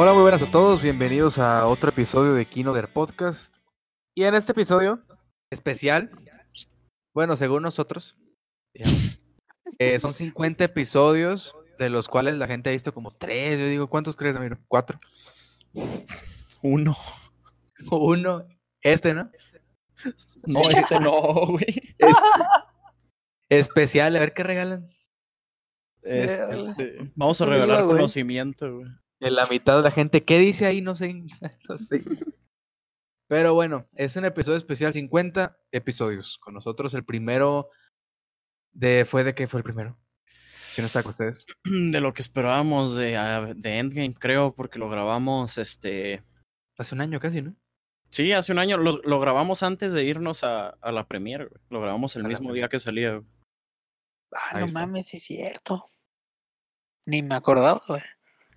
Hola, muy buenas a todos. Bienvenidos a otro episodio de Kinoder Podcast. Y en este episodio especial, bueno, según nosotros, digamos, eh, son 50 episodios, de los cuales la gente ha visto como 3. Yo digo, ¿cuántos crees, Ramiro? ¿Cuatro? Uno. Uno. Este, ¿no? No, este no, güey. Es- especial, a ver qué regalan. Este, vamos a regalar conocimiento, güey. En la mitad de la gente, ¿qué dice ahí? No sé. No sé. Pero bueno, es un episodio especial, 50 episodios. Con nosotros el primero de... ¿Fue de qué fue el primero? ¿Quién está con ustedes? De lo que esperábamos de, ah, de Endgame, creo, porque lo grabamos, este... Hace un año casi, ¿no? Sí, hace un año. Lo, lo grabamos antes de irnos a, a la premiere, güey. Lo grabamos el A mismo día que salía, güey. Ah, Ahí no está. mames, es cierto. Ni me acordaba, güey.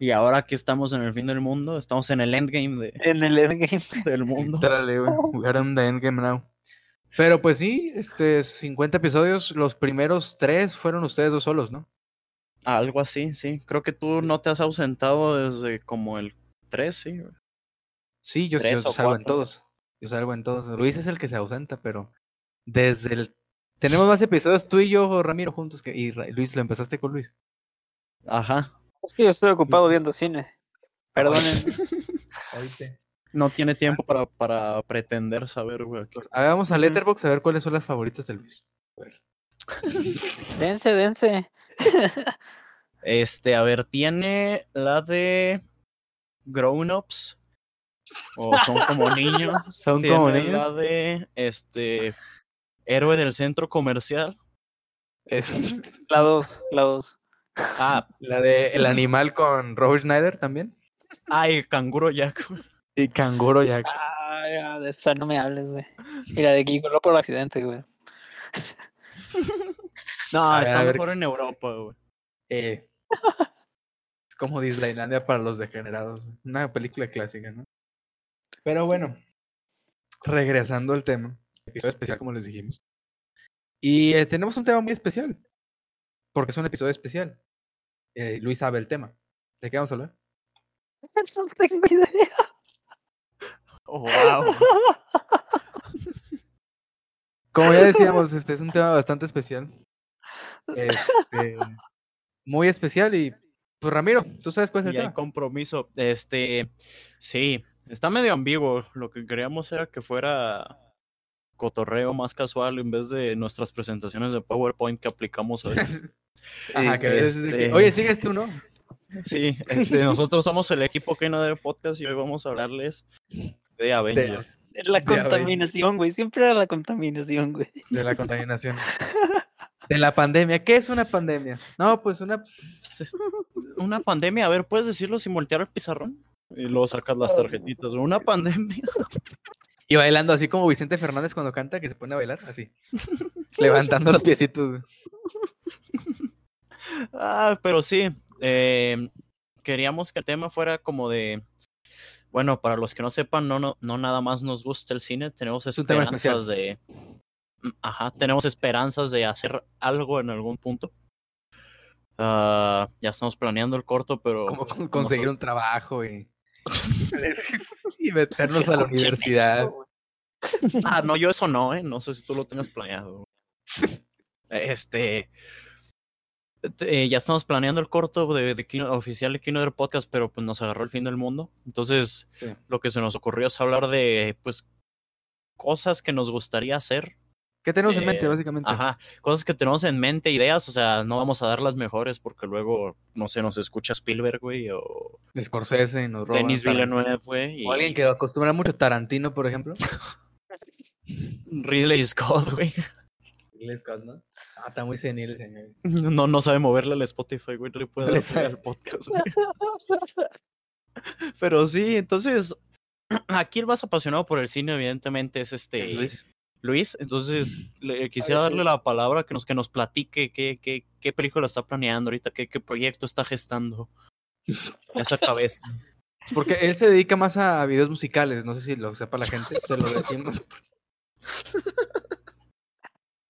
Y ahora que estamos en el fin del mundo, estamos en el endgame de- En el endgame. del mundo. Güey. We are in the endgame now. Pero pues sí, este, 50 episodios. Los primeros tres fueron ustedes dos solos, ¿no? Algo así, sí. Creo que tú no te has ausentado desde como el 3, sí, güey. Sí, yo, salgo en todos. Yo salgo en todos. Luis es el que se ausenta, pero desde el... Tenemos más episodios tú y yo, Ramiro, juntos. Que... Y Luis, lo empezaste con Luis. Ajá. Es que yo estoy ocupado viendo cine. Perdonen. No tiene tiempo para, para pretender saber, güey. Pues, hagamos a. Letterboxd a ver cuáles son las favoritas de Luis. A ver. dense, dense. Este, a ver, tiene la de Grown Ups. O son como niños. Son Tiene como niños. la de este Héroe del centro comercial. Es La dos, la dos. Ah, la de El animal con Robert Schneider también. ay, Canguro Jack. Y Canguro Jack. Ah, ya, de esa no me hables, güey. Y la de Kiko por accidente, güey. No, ver, está mejor en Europa, güey. Eh, es como Disneylandia para los degenerados. Una película clásica, ¿no? Pero bueno, regresando al tema, episodio especial como les dijimos. Y eh, tenemos un tema muy especial, porque es un episodio especial. Eh, Luis sabe el tema. ¿De qué vamos a hablar? No tengo idea. Oh, wow. Como ya decíamos, este es un tema bastante especial. Este, muy especial y pues Ramiro, ¿tú sabes cuál es el Y hay tema? compromiso. Este, sí, está medio ambiguo. Lo que queríamos era que fuera cotorreo más casual en vez de nuestras presentaciones de PowerPoint que aplicamos a veces. Ajá, que es de que, este- Oye, sigues tú, ¿no? Sí, este, nosotros somos el equipo que no de podcast y hoy vamos a hablarles de Avengers. Es la De Avengers. contaminación, güey. Siempre era la contaminación, güey. de la contaminación. De la pandemia. ¿Qué es una pandemia? No, pues una Una pandemia, a ver, ¿puedes decirlo sin voltear el pizarrón? Y luego sacas las tarjetitas. Una pandemia. Y bailando así como Vicente Fernández cuando canta, que se pone a bailar, así. Levantando los piecitos. Ah, pero sí, eh, queríamos que el tema fuera como de, bueno, para los que no sepan, no, no, no nada más nos gusta el cine, tenemos esperanzas de, Mm, ajá, tenemos esperanzas de hacer algo en algún punto. Ah, ya estamos planeando el corto, pero Como con- como conseguir un trabajo y, y meternos a la universidad. Ah, no, yo eso no, eh, no sé si tú lo tengas planeado. Este, eh, ya estamos planeando el corto de, de Kino- oficial de Kino del Podcast, pero pues nos agarró el fin del mundo. Entonces, Sí. lo que se nos ocurrió es hablar de, pues, cosas que nos gustaría hacer. ¿Qué tenemos en mente, Eh, básicamente? Ajá, cosas que tenemos en mente, ideas, o sea, no vamos a dar las mejores porque luego, no sé, nos escucha Spielberg, güey, o Scorsese nos roba. Denis. Villeneuve, güey, y O alguien que acostumbra mucho Tarantino, por ejemplo. Ridley Scott, güey. Ridley Scott, ¿no? Ah, está muy senil señor. No, no sabe moverle al Spotify, güey, no le puede dar al podcast, güey. Pero sí, entonces, aquí el más apasionado por el cine, evidentemente, es este Luis. Luis. Entonces, le quisiera sí. darle la palabra que nos, que nos platique qué, qué, qué película está planeando ahorita, qué, qué proyecto está gestando. Esa cabeza. Porque él se dedica más a videos musicales, no sé si lo sepa la gente, se lo decimos.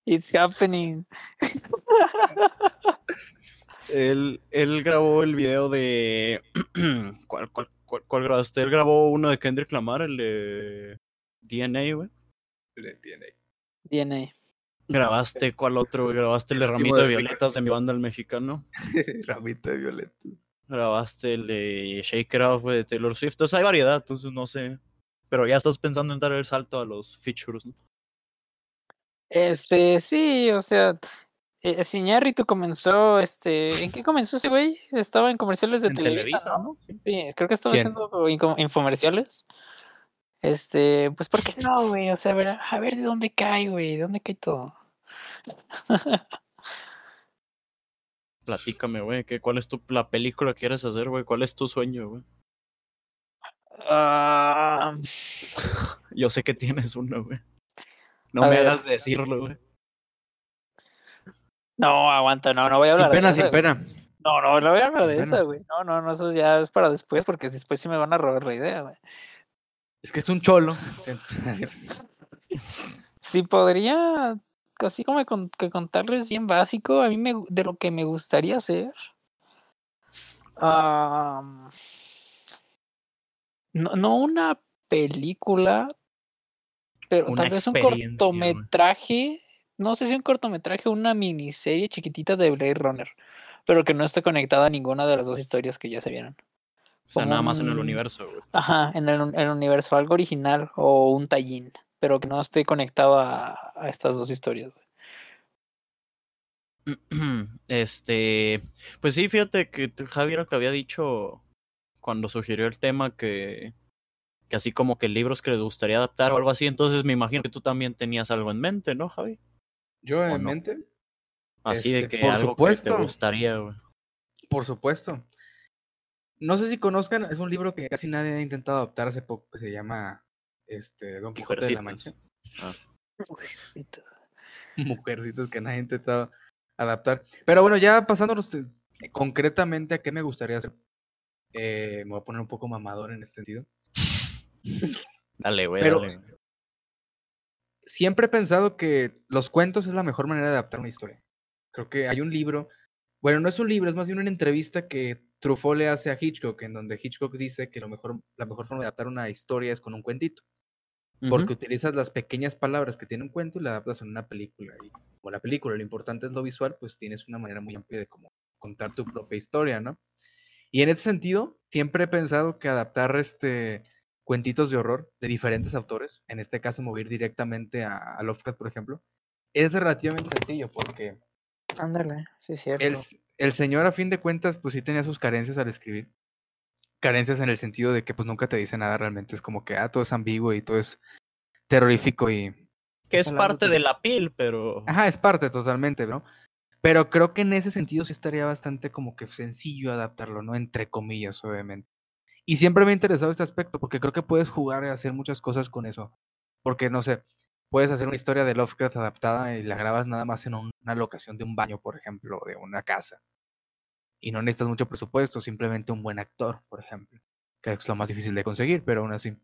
It's happening. Él, él grabó el video de. ¿Cuál, cuál, ¿Cuál, cuál grabaste? Él grabó uno de Kendrick Lamar, el de DNA, güey. Le tiene. DNA. ¿Grabaste cuál otro, güey? ¿Grabaste el de Ramito de de Violetas de mi banda el mexicano? Ramito de violeta. Grabaste el de Shake It Off de Taylor Swift. Entonces hay variedad, entonces no sé. Pero ya estás pensando en dar el salto a los features, ¿no? Este, sí, o sea, eh, Iñárritu comenzó, este, ¿en qué comenzó ese güey? Estaba en comerciales de En Televisa, Televisa, ¿no? ¿no? Sí. Sí, creo que estaba ¿Quién? haciendo infomerciales. Este, pues, ¿por qué no, güey? O sea, a ver, a ver de dónde cae, güey, de dónde cae todo. Platícame, güey, ¿cuál es tu, la película que quieres hacer, güey? ¿Cuál es tu sueño, güey? Ah, Yo sé que tienes uno, güey. No A me ver. hagas decirlo, güey. no, aguanta, no, no voy a Sin hablar de pena, sin pena. No, no, no voy a hablar Sin de pena. esa, güey. No, no, no, eso ya es para después, porque después sí me van a robar la idea, güey. Es que es un cholo. Sí, podría, así como con- que contarles bien básico, a mí me, de lo que me gustaría hacer. am, no, no una película, pero Una tal vez un cortometraje, no sé si un cortometraje o una miniserie chiquitita de Blade Runner, pero que no esté conectada a ninguna de las dos historias que ya se vieron. O sea, nada más en el un- universo, güey. Ajá, en el, un- el universo, algo original o un tallín, pero que no esté conectado a, a estas dos historias. Este, pues sí, fíjate que Javier lo que había dicho cuando sugirió el tema que, que así como que libros que le gustaría adaptar o algo así, entonces me imagino que tú también tenías algo en mente, ¿no, Javi? Yo ¿O en no? mente, Así de Este, que por algo que supuesto. te gustaría, güey. por supuesto. No sé si conozcan, es un libro que casi nadie ha intentado adaptar hace poco, que se llama este, Don Quijote de la Mancha. Mujercitas. Mujercitas que nadie ha intentado adaptar. Pero bueno, ya pasándonos eh, concretamente a qué me gustaría hacer. Eh, me voy a poner un poco mamador en este sentido. Dale, güey, Pero- dale. güey. Siempre he pensado que los cuentos es la mejor manera de adaptar una historia. Creo que hay un libro, bueno, no es un libro, es más bien una entrevista que Truffaut le hace a Hitchcock, en donde Hitchcock dice que lo mejor, la mejor forma de adaptar una historia es con un cuentito. porque utilizas las pequeñas palabras que tiene un cuento y la adaptas en una película. Y como la película lo importante es lo visual, pues tienes una manera muy amplia de cómo contar tu propia historia, ¿no? Y en ese sentido, siempre he pensado que adaptar este cuentitos de horror de diferentes autores, en este caso mover directamente a, a Lovecraft, por ejemplo, es relativamente sencillo porque Ándale, sí, es cierto. el, señor a fin de cuentas pues sí tenía sus carencias al escribir. Carencias en el sentido de que pues nunca te dice nada realmente, es como que ah, todo es ambiguo y todo es terrorífico y Que es parte de- de la piel, pero... Ajá, es parte totalmente, ¿no? Pero creo que en ese sentido sí estaría bastante como que sencillo adaptarlo, ¿no? Entre comillas, obviamente. Y siempre me ha interesado este aspecto porque creo que puedes jugar y hacer muchas cosas con eso. Porque, no sé, puedes hacer una historia de Lovecraft adaptada y la grabas nada más en un- una locación de un baño, por ejemplo, de una casa. Y no necesitas mucho presupuesto, simplemente un buen actor, por ejemplo. Que es lo más difícil de conseguir, pero aún así.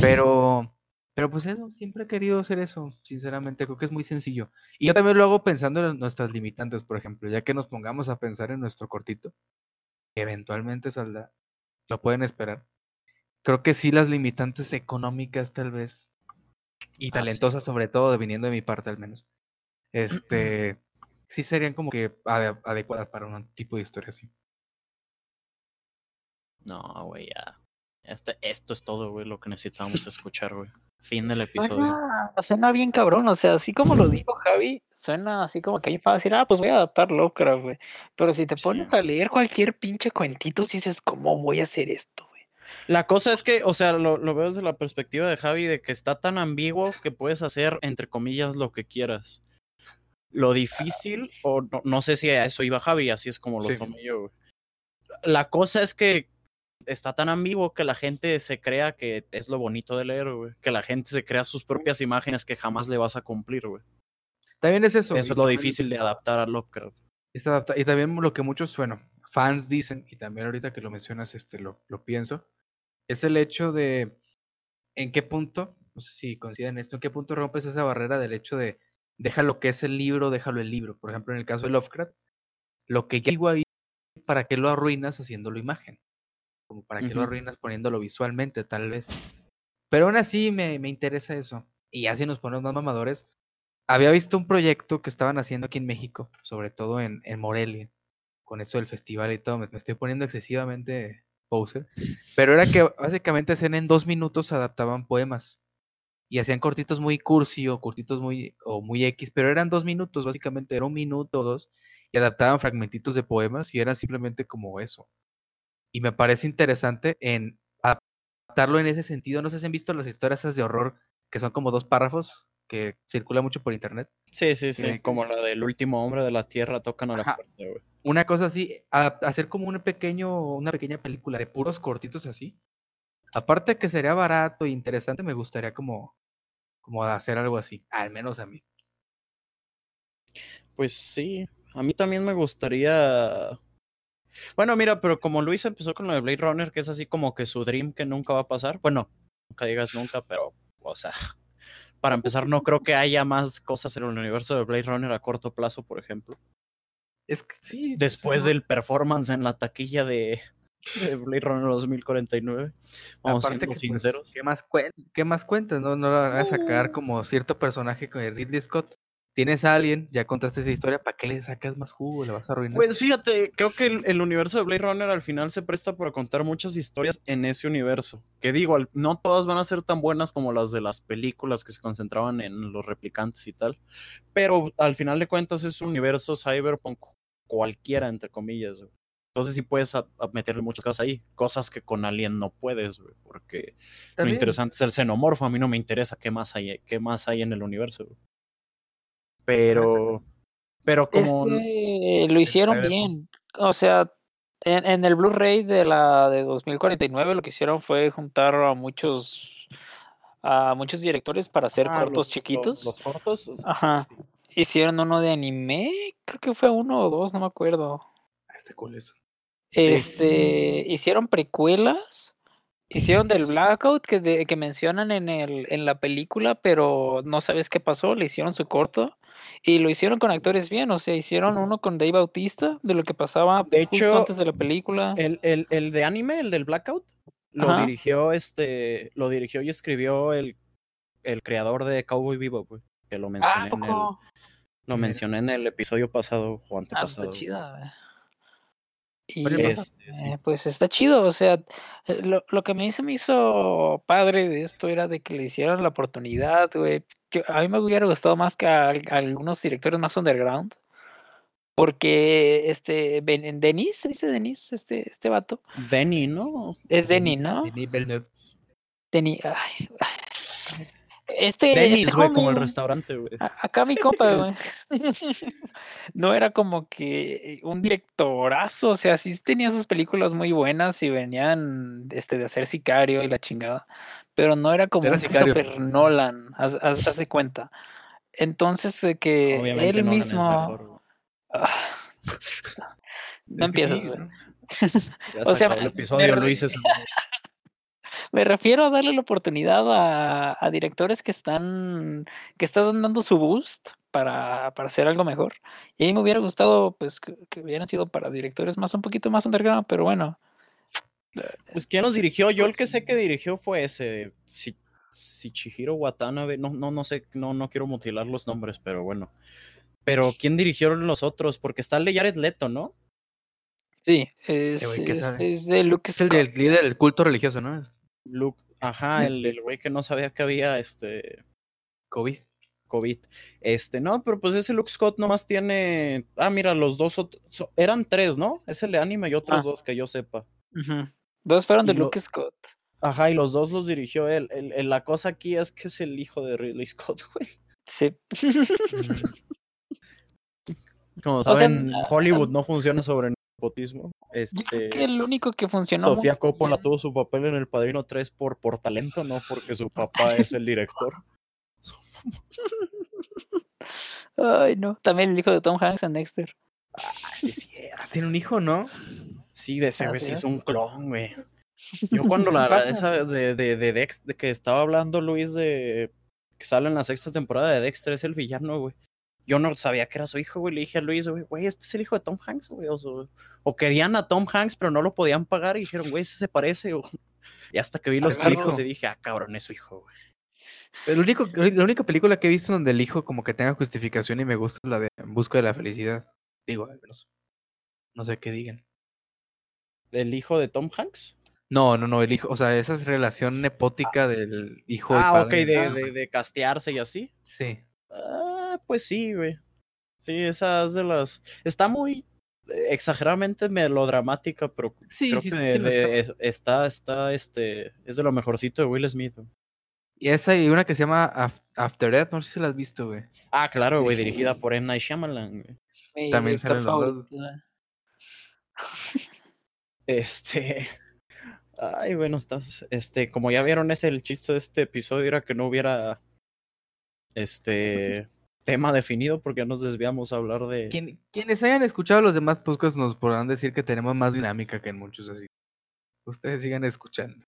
Pero, pero pues eso, siempre he querido hacer eso, sinceramente, creo que es muy sencillo. Y yo también lo hago pensando en nuestras limitantes, por ejemplo, ya que nos pongamos a pensar en nuestro cortito, que eventualmente saldrá, lo pueden esperar. Creo que sí las limitantes económicas tal vez, y Ah, sí. talentosas sobre todo, viniendo de mi parte al menos, este, sí serían como que ade- adecuadas para un tipo de historia así. No, güey, ya. Este, esto es todo, güey, lo que necesitamos escuchar, güey. Fin del episodio. Suena, suena bien cabrón, o sea, así como lo dijo Javi, suena así como que hay para decir, ah, pues voy a adaptar Lovecraft, güey. Pero si te Sí. pones a leer cualquier pinche cuentito, si dices, ¿cómo voy a hacer esto, güey? La cosa es que, o sea, lo, lo veo desde la perspectiva de Javi, de que está tan ambiguo que puedes hacer, entre comillas, lo que quieras. Lo difícil, o no, no sé si a eso iba Javi, así es como lo Sí. tomé yo. La cosa es que está tan ambiguo que la gente se crea que es lo bonito de leer, güey. Que la gente se crea sus propias imágenes que jamás le vas a cumplir, güey. También es eso. Eso es lo difícil de adaptar a Lovecraft. Es adapta- Y también lo que muchos, bueno, fans dicen, y también ahorita que lo mencionas, este, lo, lo pienso, es el hecho de en qué punto, no sé si coinciden esto, en qué punto rompes esa barrera del hecho de deja lo que es el libro, déjalo el libro. Por ejemplo, en el caso de Lovecraft, lo que ya digo ahí, ¿para qué lo arruinas haciéndolo imagen? como para que lo Ujú. arruinas poniéndolo visualmente, tal vez. Pero aún así me, me interesa eso. Y así nos ponemos más mamadores. Había visto un proyecto que estaban haciendo aquí en México, sobre todo en, en Morelia, con eso del festival y todo. Me, me estoy poniendo excesivamente poser. Pero era que básicamente en dos minutos, adaptaban poemas. Y hacían cortitos muy cursi o cortitos muy, o muy X, pero eran dos minutos, básicamente, era un minuto o dos. Y adaptaban fragmentitos de poemas y era simplemente como eso. Y me parece interesante en adaptarlo en ese sentido. No sé si han visto las historias esas de horror que son como dos párrafos que circulan mucho por internet. Sí, sí, sí. que- Como la del último hombre de la tierra tocan a la puerta, güey. Una cosa así, a- hacer como un pequeño, una pequeña película de puros cortitos así. Aparte que sería barato e interesante, me gustaría como, como hacer algo así, al menos a mí. Pues sí, a mí también me gustaría. Bueno, mira, pero como Luis empezó con lo de Blade Runner, que es así como que su dream que nunca va a pasar. Bueno, nunca digas nunca, pero, o sea, para empezar, no creo que haya más cosas en el universo de Blade Runner a corto plazo, por ejemplo. Es que sí. Después del performance en la taquilla de, de Blade Runner 2049. Vamos Aparte siendo que, pues, sinceros. ¿qué, más cuen- ¿Qué más cuentas? No, no vas a sacar No. como cierto personaje de Ridley Scott. Tienes a alguien, ya contaste esa historia, ¿para qué le sacas más jugo? Le vas a arruinar. Pues fíjate, creo que el, el universo de Blade Runner al final se presta para contar muchas historias en ese universo. Que digo, al- no todas van a ser tan buenas como las de las películas que se concentraban en los replicantes y tal. Pero al final de cuentas es un universo cyberpunk cualquiera, entre comillas. güey. Entonces sí puedes a- a meterle muchas cosas ahí. Cosas que con Alien no puedes, porque lo interesante es el xenomorfo. A mí no me interesa qué más hay, qué más hay en el universo. Pero, pero Es como... que lo hicieron bien. O sea, en, en el Blu-ray de la de 2049 lo que hicieron fue juntar a muchos a muchos directores para hacer Ah, cortos los- chiquitos. Los, los cortos. Ajá. sí. Hicieron uno de anime, creo que fue uno o dos, no me acuerdo. Ah, Está cool eso. Sí. Este, hicieron precuelas, hicieron del. Blackout que, de- que mencionan en el, en la película, pero no sabes qué pasó, le hicieron su corto y lo hicieron con actores bien, o sea, hicieron uno con Dave Bautista de lo que pasaba De justo hecho, antes de la película. El, el, el de anime, el del Blackout, lo Ajá. dirigió este, lo dirigió y escribió el, el creador de Cowboy Vivo, güey, que lo Ah, mencioné ¿a en el, lo mencioné en el episodio pasado o Ah, está antepasado. chida. Y Oye, Este, eh, pues está chido, o sea, eh, lo, lo que a mí se me hizo padre de esto era de que le hicieran la oportunidad, güey. A mí me hubiera gustado más que a, al- a algunos directores más underground, porque este, Ben- Denis, ¿se dice Denis, este, este vato? Denny, ¿no? Es Denis, ¿no? Denis Villeneuve. Denis, ay, ay. Este, Denny's, este güey, como el restaurante, güey. A- Acá mi compa, güey. No era como que un directorazo, o sea, sí tenía sus películas muy buenas y venían este, de hacer Sicario y la chingada, pero no era como Era un Sicario. Christopher Nolan, haz, haz- haz de cuenta. Entonces, de que Obviamente él Nolan es mismo... mejor. Ah. No empiezas, sí, güey. O se sea, el episodio, Luis es Me refiero a darle la oportunidad a, a directores que están, que están dando su boost para, para hacer algo mejor. Y a mí me hubiera gustado, pues, que, que hubieran sido para directores más, un poquito más underground, pero bueno. Pues quién nos dirigió, yo el que sé que dirigió fue ese Si- Shichihiro Watanabe, no, no, no sé, no, no quiero mutilar los nombres, pero bueno. Pero ¿quién dirigió los otros? Porque está el de Jared Leto, ¿no? Sí, es, ¿qué es- sabe? es de Luke Es el líder del culto religioso, ¿no? Luke, ajá, el el güey que no sabía que había este COVID. COVID. Este, no, pero pues ese Luke Scott nomás tiene. Ah, mira, los dos so- eran tres, ¿no? Es el de anime y otros Ah. dos que yo sepa. Ujú. Dos fueron de Y lo- Luke Scott. Ajá, y los dos los dirigió él. El- el- la cosa aquí es que es el hijo de Ridley Scott, güey. Sí. Como sea, saben, ah, Hollywood no funciona sobre nepotismo. Yo creo que Este, el único que funcionó. Sofía Coppola bien- tuvo su papel en El Padrino 3 por, por talento, no porque su papá es el director. Ay, no. También el hijo de Tom Hanks en Dexter. Ah, sí, sí, era. Tiene un hijo, ¿no? Sí, de ese güey Así sí es. es un clon, güey. Yo cuando la esa de, de, de Dex, de que estaba hablando Luis de que sale en la sexta temporada de Dexter, es el villano, güey. Yo no sabía que era su hijo, güey. Le dije a Luis, güey, güey, este es el hijo de Tom Hanks, güey. O, sea, o querían a Tom Hanks, pero no lo podían pagar y dijeron, güey, ese se parece. o- Y hasta que vi los chicos y dije, ah, cabrón, es su hijo, güey. El único, la única película que he visto donde el hijo como que tenga justificación y me gusta es la de En busca de la felicidad. Digo, al menos. No sé qué digan. ¿El hijo de Tom Hanks? No, no, no, el hijo, o sea, esa es relación nepótica del hijo y Ah, ok, padre. de, Ah. de, de castearse y así. Sí. Ah, pues sí, güey. Sí, esa es de las. Está muy exageradamente melodramática, pero Sí, creo sí, que sí, de- está. es- está, está, este, es de lo mejorcito de Will Smith. güey. Y esa y una que se llama Af- After Death, no sé si la has visto, güey. Ah, claro, güey, dirigida por M. Night Shyamalan. güey. También salen los dos. Este. Ay, bueno, estás. Este, como ya vieron, ese el chiste de este episodio era que no hubiera. Este. Tema definido, porque nos desviamos a hablar de. Quien- quienes hayan escuchado los demás podcasts nos podrán decir que tenemos más dinámica que en muchos, así. Ustedes sigan escuchando.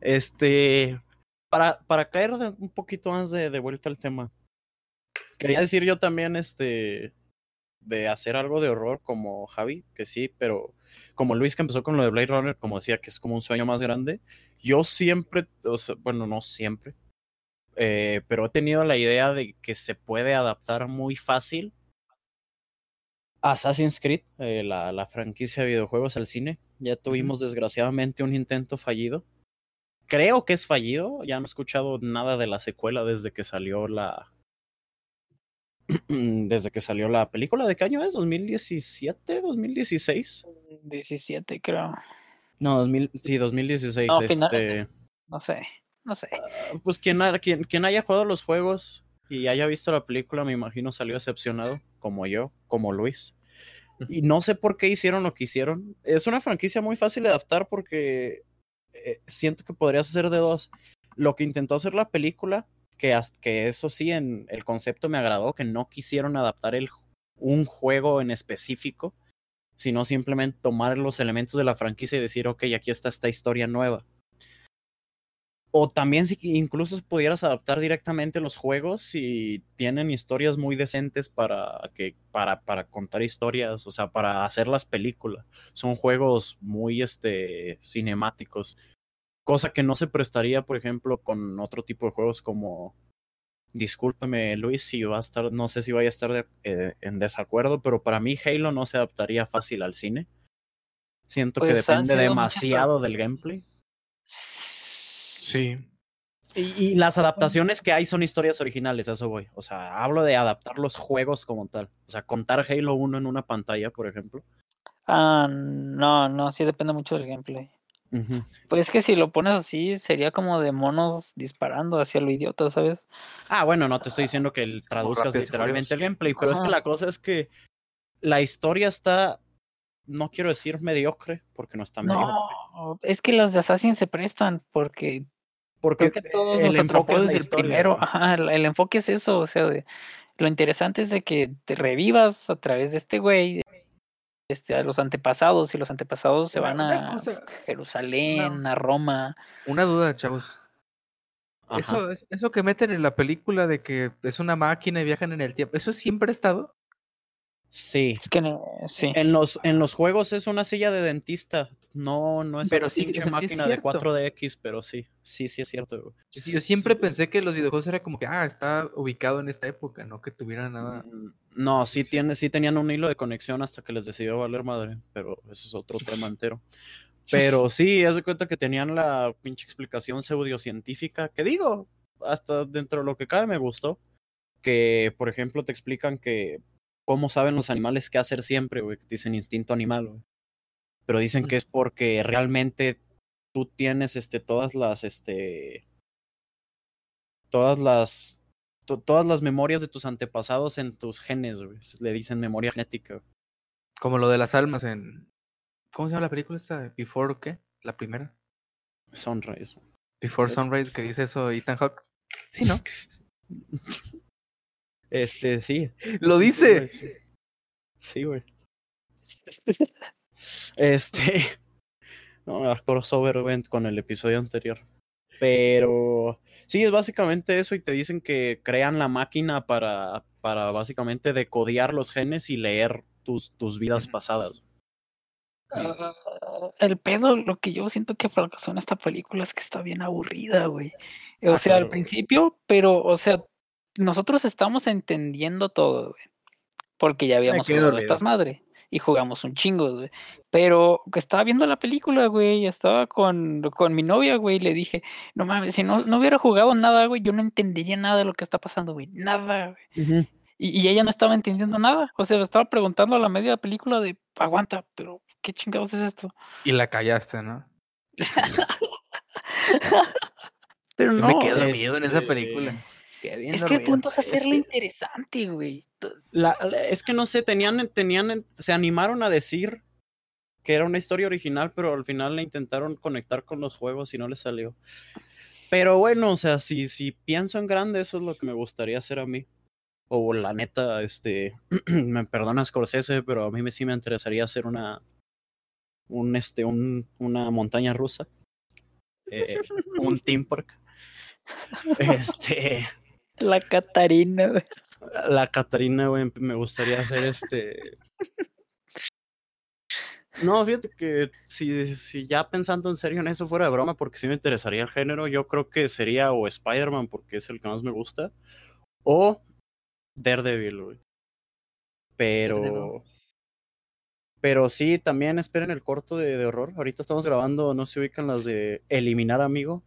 Este, para, para caer de- un poquito más de, de vuelta al tema, quería decir yo también, este, de hacer algo de horror como Javi, que sí, pero como Luis que empezó con lo de Blade Runner, como decía, que es como un sueño más grande, yo siempre, o sea, bueno, no siempre, eh, pero he tenido la idea de que se puede adaptar muy fácil Assassin's Creed, eh, la, la franquicia de videojuegos al cine. Ya tuvimos desgraciadamente un intento fallido. Creo que es fallido. Ya no he escuchado nada de la secuela desde que salió la. desde que salió la película. ¿De qué año es? ¿2017? ¿2016? 17, creo. No, 2000, sí, 2016. No, este, No sé, no sé. pues quien, ha- quien, quien haya jugado los juegos y haya visto la película, me imagino salió decepcionado, como yo, como Luis. Y no sé por qué hicieron lo que hicieron. Es una franquicia muy fácil de adaptar porque eh, siento que podrías hacer de dos. Lo que intentó hacer la película, que, has- que eso sí, en el concepto me agradó, que no quisieron adaptar el, un juego en específico, sino simplemente tomar los elementos de la franquicia y decir, ok, aquí está esta historia nueva. O también si incluso pudieras adaptar directamente los juegos si tienen historias muy decentes para que para, para contar historias, o sea, para hacer las películas. Son juegos muy este cinemáticos, cosa que no se prestaría, por ejemplo, con otro tipo de juegos como Discúlpeme, Luis, si va a estar, no sé si vaya a estar de- eh, en desacuerdo, pero para mí Halo no se adaptaría fácil al cine. Siento que Pues depende demasiado del gameplay. Sí. Y, y las adaptaciones que hay son historias originales, a eso voy. O sea, hablo de adaptar los juegos como tal. O sea, contar Halo 1 en una pantalla, por ejemplo. Ah, no, no, sí depende mucho del gameplay. Pues es que si lo pones así, sería como de monos disparando hacia lo idiota, ¿sabes? Ah, bueno, no te estoy diciendo que el- traduzcas literalmente el gameplay, pero es que la cosa es que la historia está, no quiero decir mediocre, porque no está mediocre. No, es que las de Assassin se prestan porque Porque creo que todos el nos enfoque es el historia, primero. Ajá, el, el enfoque es eso, o sea, de- lo interesante es de que te revivas a través de este güey, este, a los antepasados, y los antepasados se van a cosa- Jerusalén, a Roma. Una duda, chavos. Ajá. Eso, es- eso que meten en la película de que es una máquina y viajan en el tiempo, ¿eso siempre ha estado? Sí. Es que no- sí. En los, en los juegos es una silla de dentista. No, no es Pero una sí, sea, sí es máquina de cierto. 4DX, pero sí, sí, sí es cierto. güey. Yo, sí- yo siempre Sí. pensé que los videojuegos era como que, ah, está ubicado en esta época, no que tuviera nada. Mm, No, sí, tiene, sí tenían un hilo de conexión hasta que les decidió valer madre, pero eso es otro tema entero. Pero sí, haz de cuenta que tenían la pinche explicación pseudocientífica, que digo, hasta dentro de lo que cabe me gustó, que por ejemplo te explican que cómo saben los animales qué hacer siempre, güey, que dicen instinto animal, güey. Pero dicen que es porque realmente tú tienes este todas las este todas las to- todas las memorias de tus antepasados en tus genes, güey. Le dicen memoria genética. güey. Como lo de las almas en. ¿Cómo se llama la película esta? ¿Before qué? La primera. Sunrise. Before Sunrise, que dice eso Ethan Hawke. Sí, ¿no? Este, sí. Lo dice. Sí, güey. Este. No, me crossover güey, con el episodio anterior. Pero sí, es básicamente eso y te dicen que crean la máquina para, para básicamente decodiar los genes y leer tus, tus vidas pasadas. Ah, el pedo, lo que yo siento que fracasó en esta película es que está bien aburrida, güey. O Ah, sea, al claro. principio, pero, o sea, nosotros estamos entendiendo todo, güey. Porque ya habíamos jugado dormido. estas madre y jugamos un chingo, güey. Pero que estaba viendo la película, güey, estaba con, con mi novia, güey, y le dije, no mames, si no, no hubiera jugado nada, güey, yo no entendería nada de lo que está pasando, güey. Nada, güey. Y, y ella no estaba entendiendo nada. O sea, estaba preguntando a la media película de, aguanta, pero ¿qué chingados es esto? Y la callaste, ¿no? Pero Yo no, me quedé dormido en esa este, película. Es que el punto es que- interesante, güey. La- la- es que no sé, tenían, tenían, se animaron a decir que era una historia original, pero al final le intentaron conectar con los juegos y no les salió. Pero bueno, o sea, si, si pienso en grande, eso es lo que me gustaría hacer a mí. O la neta, este, me perdona Scorsese, pero a mí me, sí me interesaría hacer una, un, este, un, una montaña rusa. Eh, un theme park. Este, La Catarina, güey. la Catarina, güey, me gustaría hacer este. No, fíjate que si, si ya pensando en serio en eso fuera de broma, porque sí me interesaría el género, yo creo que sería o Spider-Man, porque es el que más me gusta, o Daredevil, güey. Pero. Daredevil. Pero sí, también esperen el corto de, de horror. Ahorita estamos grabando, no se ubican las de Eliminar Amigo.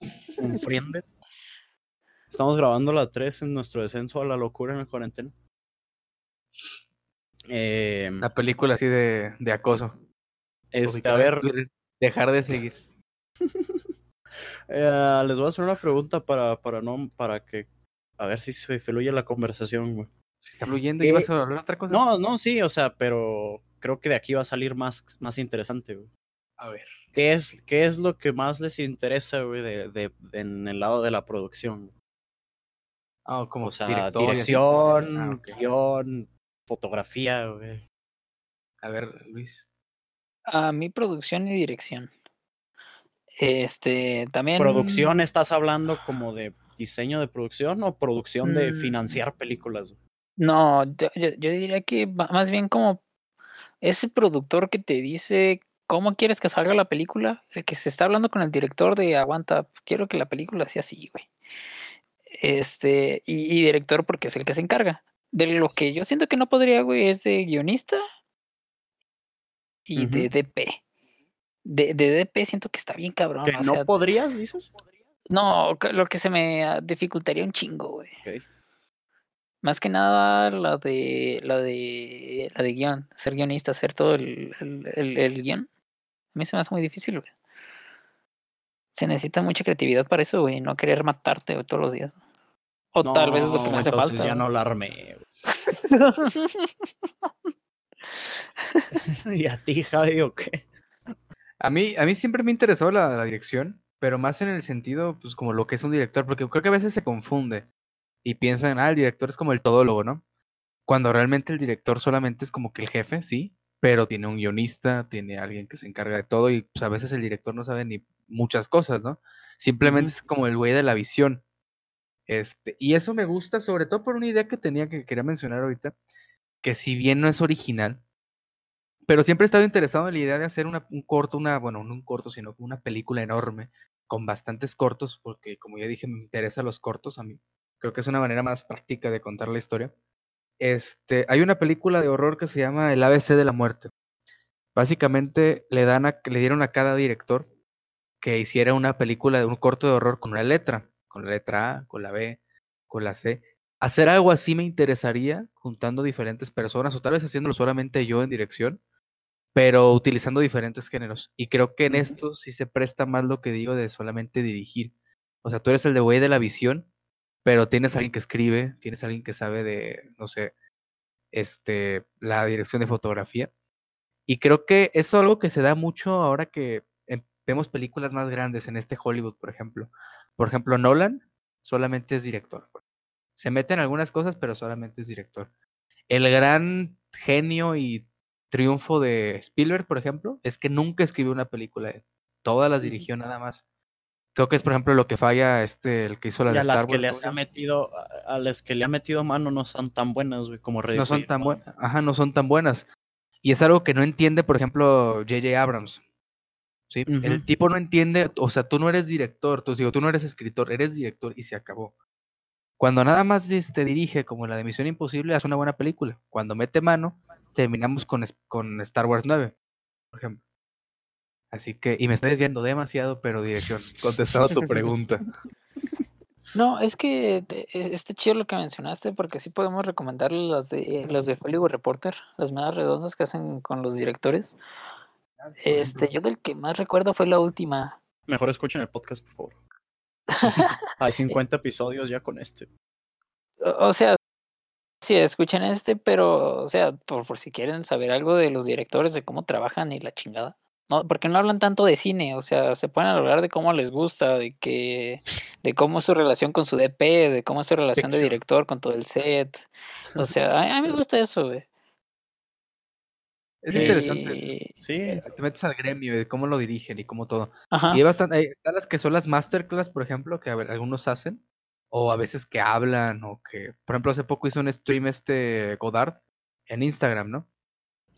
Un Friended. Estamos grabando la 3 en nuestro descenso a la locura en la cuarentena. Eh, Una película así de, de acoso. este, a ver, Dejar de seguir. eh, les voy a hacer una pregunta para, para no, para que, a ver si se fluye la conversación, güey. Se está fluyendo y vas a hablar otra cosa. No, no, sí, o sea, pero creo que de aquí va a salir más, más interesante, güey. A ver. ¿Qué es, ¿Qué es lo que más les interesa, güey, de, de, en el lado de la producción? Ah, como O sea, director dirección, Ah, guion, fotografía, güey. A ver, Luis. A mi producción y dirección. Este, también. ¿Producción estás hablando como de diseño de producción o producción de Mm. financiar películas? No, yo, yo- yo diría que más bien como ese productor que te dice cómo quieres que salga la película, el que se está hablando con el director de aguanta, quiero que la película sea así, güey. Este, y, y director porque es el que se encarga. De lo que yo siento que no podría, güey, es de guionista y de. DP. De, de DP siento que está bien cabrón. ¿Que o no sea, podrías, dices? no, lo que se me ah, dificultaría un chingo, güey. Ok. Más que nada la de la de la de guion, ser guionista, hacer todo el, el, el, el guion. A mí se me hace muy difícil, güey. Se necesita mucha creatividad para eso, güey, no querer matarte güey, todos los días. O tal vez es lo que me hace entonces falta. ya no la armé. ¿Y a ti, Javi, o qué? A mí, a mí siempre me interesó la, la dirección, pero más en el sentido, pues, como lo que es un director, porque creo que a veces se confunde y piensan, ah, el director es como el todólogo, ¿no? Cuando realmente el director solamente es como que el jefe, sí, pero tiene un guionista, tiene alguien que se encarga de todo y pues, a veces el director no sabe ni muchas cosas, ¿no? Simplemente es como el güey de la visión. Este, y eso me gusta sobre todo por una idea que tenía que quería mencionar ahorita, que si bien no es original, pero siempre he estado interesado en la idea de hacer una, un corto, una, bueno, no un corto, sino una película enorme, con bastantes cortos, porque como ya dije, me interesan los cortos a mí. Creo que es una manera más práctica de contar la historia. Este, hay una película de horror que se llama El ABC de la muerte. Básicamente le dan a, le dieron a cada director que hiciera una película de un corto de horror con una letra, con la letra A, con la B, con la C. Hacer algo así me interesaría, juntando diferentes personas, o tal vez haciéndolo solamente yo en dirección, pero utilizando diferentes géneros. Y creo que en esto sí se presta más lo que digo de solamente dirigir. O sea, tú eres el de güey de la visión, pero tienes alguien que escribe, tienes alguien que sabe de, no sé, este, la dirección de fotografía. Y creo que eso es algo que se da mucho ahora que vemos películas más grandes en este Hollywood, por ejemplo. Por ejemplo, Nolan solamente es director. Se mete en algunas cosas, pero solamente es director. El gran genio y triunfo de Spielberg, por ejemplo, es que nunca escribió una película. él. Todas las dirigió nada más. Creo que es, por ejemplo, lo que falla este, el que hizo la y de a Star las Wars. que le ¿cómo se ha metido, a, a las que le ha metido mano no son tan buenas, güey, como Ready no son tan buenas. Ajá, no son tan buenas. Y es algo que no entiende, por ejemplo, J.J. Abrams. ¿Sí? El tipo no entiende, o sea, tú no eres director, tú, digo, tú no eres escritor, eres director y se acabó. Cuando nada más este, dirige, como la de Misión Imposible, hace una buena película. Cuando mete mano, terminamos con, con Star Wars 9, por ejemplo. Así que, y me estoy desviando demasiado, pero dirección, contestando a tu pregunta. No, es que te- e- está chido lo que mencionaste, porque sí podemos recomendar las de los de Hollywood Reporter, las más redondas que hacen con los directores. Este, yo del que más recuerdo fue la última. Mejor escuchen el podcast, por favor. Hay 50 episodios ya con este. O o sea, sí, escuchen este, pero, o sea, por, por si quieren saber algo de los directores, de cómo trabajan y la chingada. No, porque no hablan tanto de cine, o sea, se pueden hablar de cómo les gusta, de que, de cómo es su relación con su DP, de cómo es su relación de director con todo el set. O sea, a, a mí me gusta eso, güey. Es interesante. Sí, Te metes al gremio de cómo lo dirigen y cómo todo. Ajá. Y hay bastante, hay- están las que son las masterclass, por ejemplo, que a ver, algunos hacen, o a veces que hablan, o que, por ejemplo, hace poco hizo un stream este Godard en Instagram, ¿no?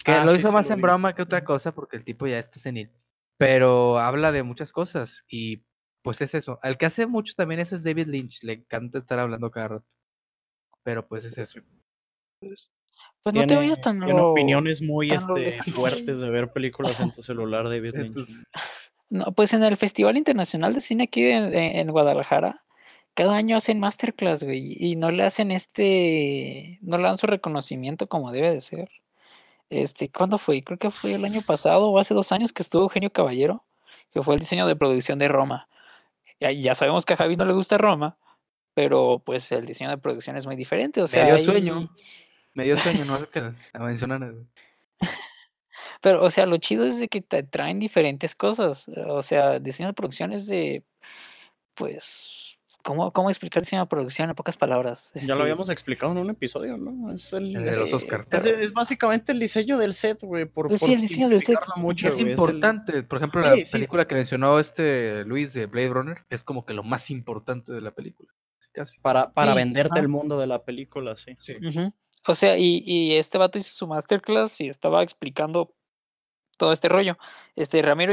Que Ah, lo sí, hizo sí, más lo en vi. broma que otra cosa, porque el tipo ya está senil. Pero habla de muchas cosas, y pues es eso. El que hace mucho también eso es David Lynch, le encanta estar hablando cada rato. Pero pues es eso. Pues no te vayas tan tiene lo- opiniones muy tan este, fuertes de ver películas en tu celular, David Lynch. Entonces, No, pues en el Festival Internacional de Cine aquí en, en- Guadalajara, cada año hacen masterclass, güey, y no le hacen este, no le dan su reconocimiento como debe de ser. Este, ¿cuándo fue? Creo que fue el año pasado o hace dos años que estuvo Eugenio Caballero, que fue el diseño de producción de Roma. Ya, ya sabemos que a Javi no le gusta Roma, pero pues el diseño de producción es muy diferente, o sea, dio sueño. Me dio sueño, no sé que la mencionaran. Pero, o sea, lo chido es de que te traen diferentes cosas. O sea, diseño de producción es de, pues, ¿cómo, cómo explicar diseño de producción en pocas palabras? Ya lo Este, habíamos explicado en un episodio, ¿no? Es, el, El de es- los Oscar. es- es básicamente el diseño del set, güey. Por, Pues por sí, el diseño del set. mucho, es el- importante. Por ejemplo, Sí, la sí, sí. película que mencionó este Luis de Blade Runner es como que lo más importante de la película. Casi, para para Sí, venderte el mundo de la película, sí. Sí. ujú. O sea, y, y este vato hizo su masterclass y estaba explicando todo este rollo. Este, Ramiro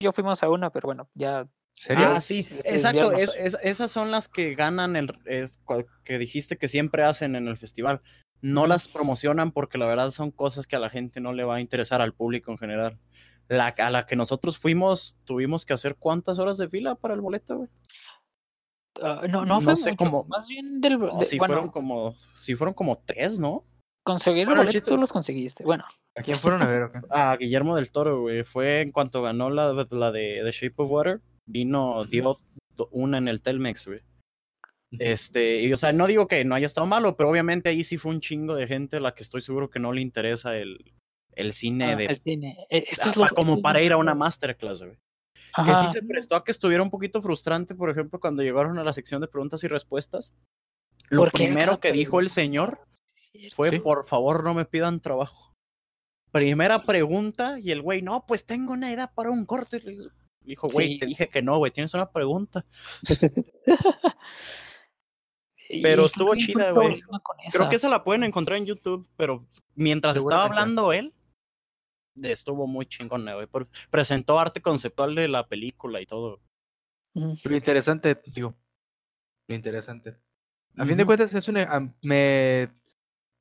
y yo fuimos a una, pero bueno, ya ¿Serio? Ah, sí, es exacto. desviarnos. es- es- esas son las que ganan el es, que dijiste que siempre hacen en el festival. No las promocionan porque la verdad son cosas que a la gente no le va a interesar al público en general. La, a la que nosotros fuimos, tuvimos que hacer cuántas horas de fila para el boleto, güey. Ah, no, no, no fue sé mucho, cómo- Más bien del. No, de- si bueno, fueron como, si fueron como tres, ¿no? conseguir bueno, chiste- tú los conseguiste. Bueno, ¿A quién fueron a ver? o qué? A Guillermo del Toro, güey. Fue en cuanto ganó la, la de The Shape of Water, vino, dio una en el Telmex, güey. Este, y o sea, no digo que no haya estado malo, pero obviamente ahí sí fue un chingo de gente a la que estoy seguro que no le interesa el, el cine ah, de el cine. Esto ah, es lo, como esto para ir a una masterclass, güey. Que Ajá. sí se prestó a que estuviera un poquito frustrante, por ejemplo, cuando llegaron a la sección de preguntas y respuestas. Lo primero cada que dijo el señor fue, Sí. por favor, no me pidan trabajo. Primera pregunta y el güey, no, pues tengo una edad para un corte. Le Dijo, güey, Sí. te dije que no, güey, tienes una pregunta. Pero estuvo que chida, güey. Creo que esa la pueden encontrar en YouTube, pero mientras estaba hablando él, estuvo muy chingón, güey. por- Presentó arte conceptual de la película y todo. Lo interesante, digo, lo interesante. A fin de cuentas, es un, me,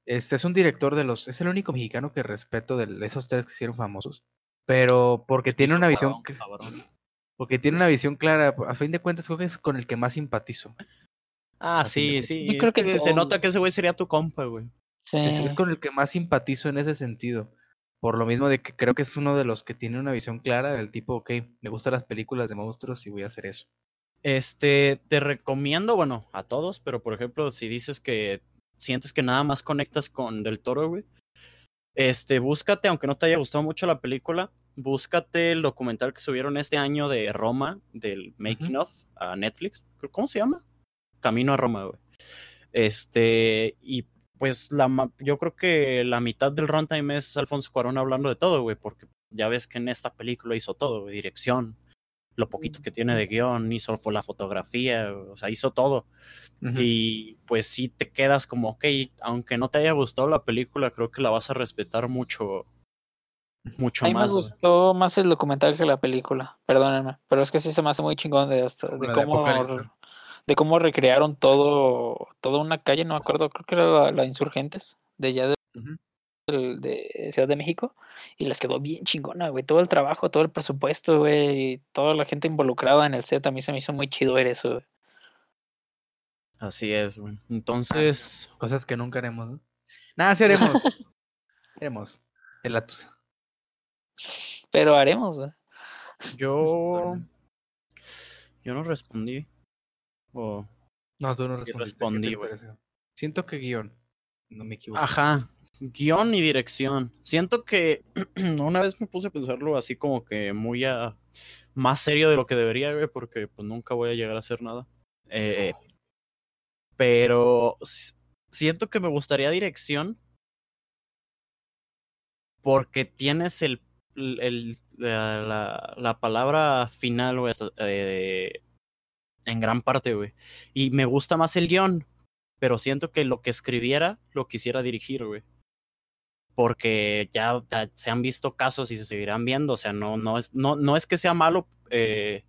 este es un director de los, es el único mexicano que respeto de, de esos tres que hicieron famosos. Pero porque tiene una visión, cabrón, cl- cabrón. porque tiene una visión clara. A fin de cuentas, creo que es con el que más simpatizo. Ah, A sí, sí. Yo creo es que, que se nota que ese güey sería tu compa, güey. Sí. Es, es con el que más simpatizo en ese sentido. Por lo mismo de que creo que es uno de los que tiene una visión clara del tipo, ok, me gustan las películas de monstruos y voy a hacer eso. Este, te recomiendo, bueno, a todos, pero por ejemplo, si dices que sientes que nada más conectas con Del Toro, güey, este, búscate, aunque no te haya gustado mucho la película, búscate el documental que subieron este año de Roma, del Making of, a Netflix. ¿Cómo se llama? Camino a Roma, güey. Este, y pues la, ma- yo creo que la mitad del runtime es Alfonso Cuarón hablando de todo, güey, porque ya ves que en esta película hizo todo, güey, dirección, lo poquito que tiene de guion, hizo la fotografía, o sea, hizo todo. Y pues sí te quedas como, ok, aunque no te haya gustado la película, creo que la vas a respetar mucho, mucho A mí me más. güey. gustó más el documental que la película, perdónenme, pero es que sí se me hace muy chingón de esto, de cómo, Apocalipsis. De cómo recrearon todo, toda una calle, no me acuerdo, creo que era la, la Insurgentes, de allá de, Ciudad de México, y les quedó bien chingona, güey, todo el trabajo, todo el presupuesto, güey, y toda la gente involucrada en el set, a mí se me hizo muy chido ver eso, güey. Así es, güey. Entonces, Cosas que nunca haremos, ¿no? Nada, sí haremos. haremos. El Latusa. pero haremos, güey. yo. Yo no respondí. O. No, tú no respondiste. Siento que guion. No me equivoco. Ajá. Guión y dirección. Siento que una vez me puse a pensarlo así como que muy a, más serio de lo que debería, güey, porque pues nunca voy a llegar a hacer nada. Eh, pero siento que me gustaría dirección porque tienes el, el- la, la- la palabra final, güey, eh, en gran parte, güey. Y me gusta más el guion, pero siento que lo que escribiera lo quisiera dirigir, güey. Porque ya, se han visto casos y se seguirán viendo, o sea, no, no, es, no, no es que sea malo eh,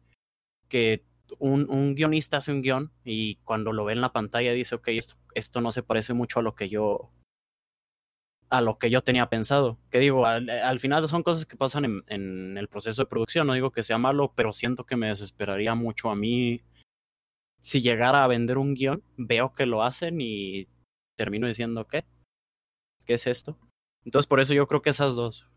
que un, un guionista hace un guion y cuando lo ve en la pantalla dice, ok, esto, esto no se parece mucho a lo que yo a lo que yo tenía pensado. Que digo, al, al final son cosas que pasan en, en el proceso de producción, no digo que sea malo, pero siento que me desesperaría mucho a mí si llegara a vender un guion, veo que lo hacen y termino diciendo, ¿qué? ¿Qué es esto? Entonces, por eso yo creo que esas dos.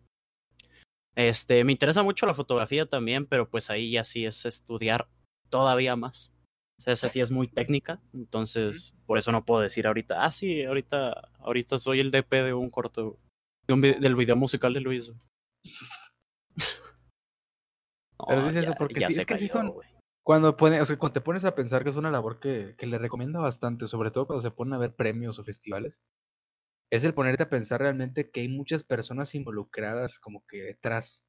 Este, me interesa mucho la fotografía también, pero pues ahí ya sí es estudiar todavía más. O sea, esa sí es muy técnica, entonces por eso no puedo decir ahorita, ah, sí, ahorita, ahorita soy el DP de un corto, de un del video musical de Luis. Pero No, sí es eso, porque ya sí, se es que sí son- güey. Cuando, pone, o sea, cuando te pones a pensar que es una labor que, que le recomienda bastante, sobre todo cuando se ponen a ver premios o festivales, es el ponerte a pensar realmente que hay muchas personas involucradas como que detrás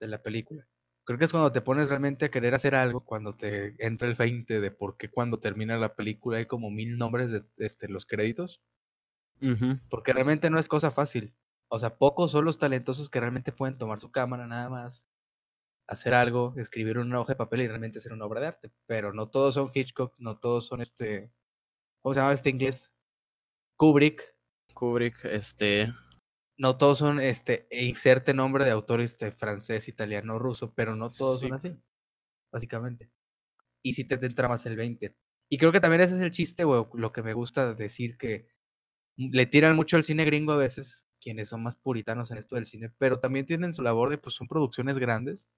de la película. Creo que es cuando te pones realmente a querer hacer algo, cuando te entra el feinte de por qué cuando termina la película hay como mil nombres de este, los créditos, porque realmente no es cosa fácil. O sea, pocos son los talentosos que realmente pueden tomar su cámara nada más, hacer algo, escribir una hoja de papel y realmente hacer una obra de arte. Pero no todos son Hitchcock, no todos son este, ¿cómo se llama este inglés? Kubrick, Kubrick, este, no todos son este, e inserte nombre de autor este, francés, italiano, ruso, pero no todos Sí. son así, básicamente. Y si te, te entra más el 20. Y creo que también ese es el chiste, güey, lo que me gusta decir que le tiran mucho al cine gringo a veces, quienes son más puritanos en esto del cine, pero también tienen su labor de, pues son producciones grandes,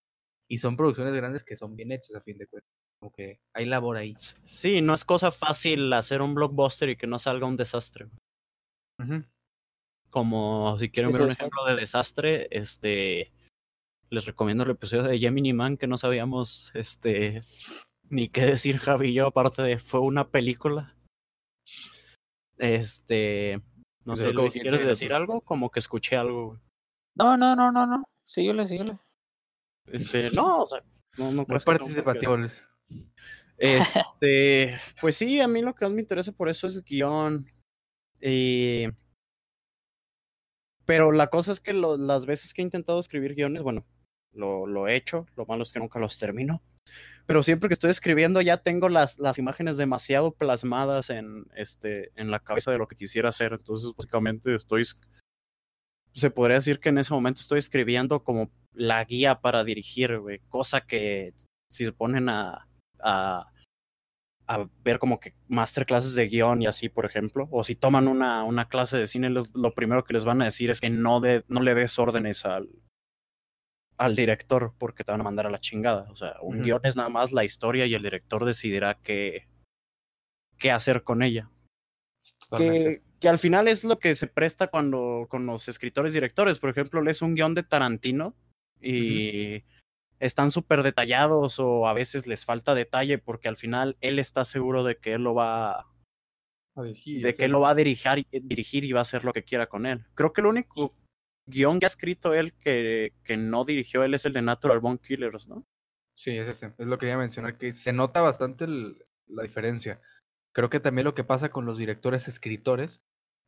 y son producciones grandes que son bien hechas a fin de cuentas. Como que hay labor ahí. sí, no es cosa fácil hacer un blockbuster y que no salga un desastre. Como si quieren ver un ejemplo de desastre, este les recomiendo el episodio de Gemini Man que no sabíamos este ni qué decir Javi y yo, aparte de fue una película. Este no Duró sé, Luis, 15 ¿quieres decir algo? Como que escuché algo. No, no, no, no, no, síguele, síguele. Este, no, o sea, no, no Muy participativo, Luis. Este, pues sí, a mí lo que más me interesa por eso es guion. Y... Pero la cosa es que lo- las veces que he intentado escribir guiones, bueno, lo, lo he hecho, lo malo es que nunca los termino. Pero siempre que estoy escribiendo ya tengo las, las imágenes demasiado plasmadas en, este, en la cabeza de lo que quisiera hacer. Entonces, básicamente estoy... Se podría decir que en ese momento estoy escribiendo como la guía para dirigir, güey. Cosa que si se ponen a, a, a ver como que masterclasses de guion y así, por ejemplo, o si toman una, una clase de cine, los- lo primero que les van a decir es que no, de, no le des órdenes al, al director porque te van a mandar a la chingada. O sea, un guion es nada más la historia y el director decidirá qué, qué hacer con ella. Totalmente. Que, que al final es lo que se presta cuando con los escritores directores. Por ejemplo, lees un guion de Tarantino y están súper detallados o a veces les falta detalle porque al final él está seguro de que él lo va A dirigir, de que él lo va a dirigir, dirigir y va a hacer lo que quiera con él. Creo que el único guion que ha escrito él que, que no dirigió él es el de Natural Born Killers, ¿no? Sí, es ese. Es lo que iba a mencionar, que se nota bastante el- la diferencia. Creo que también lo que pasa con los directores escritores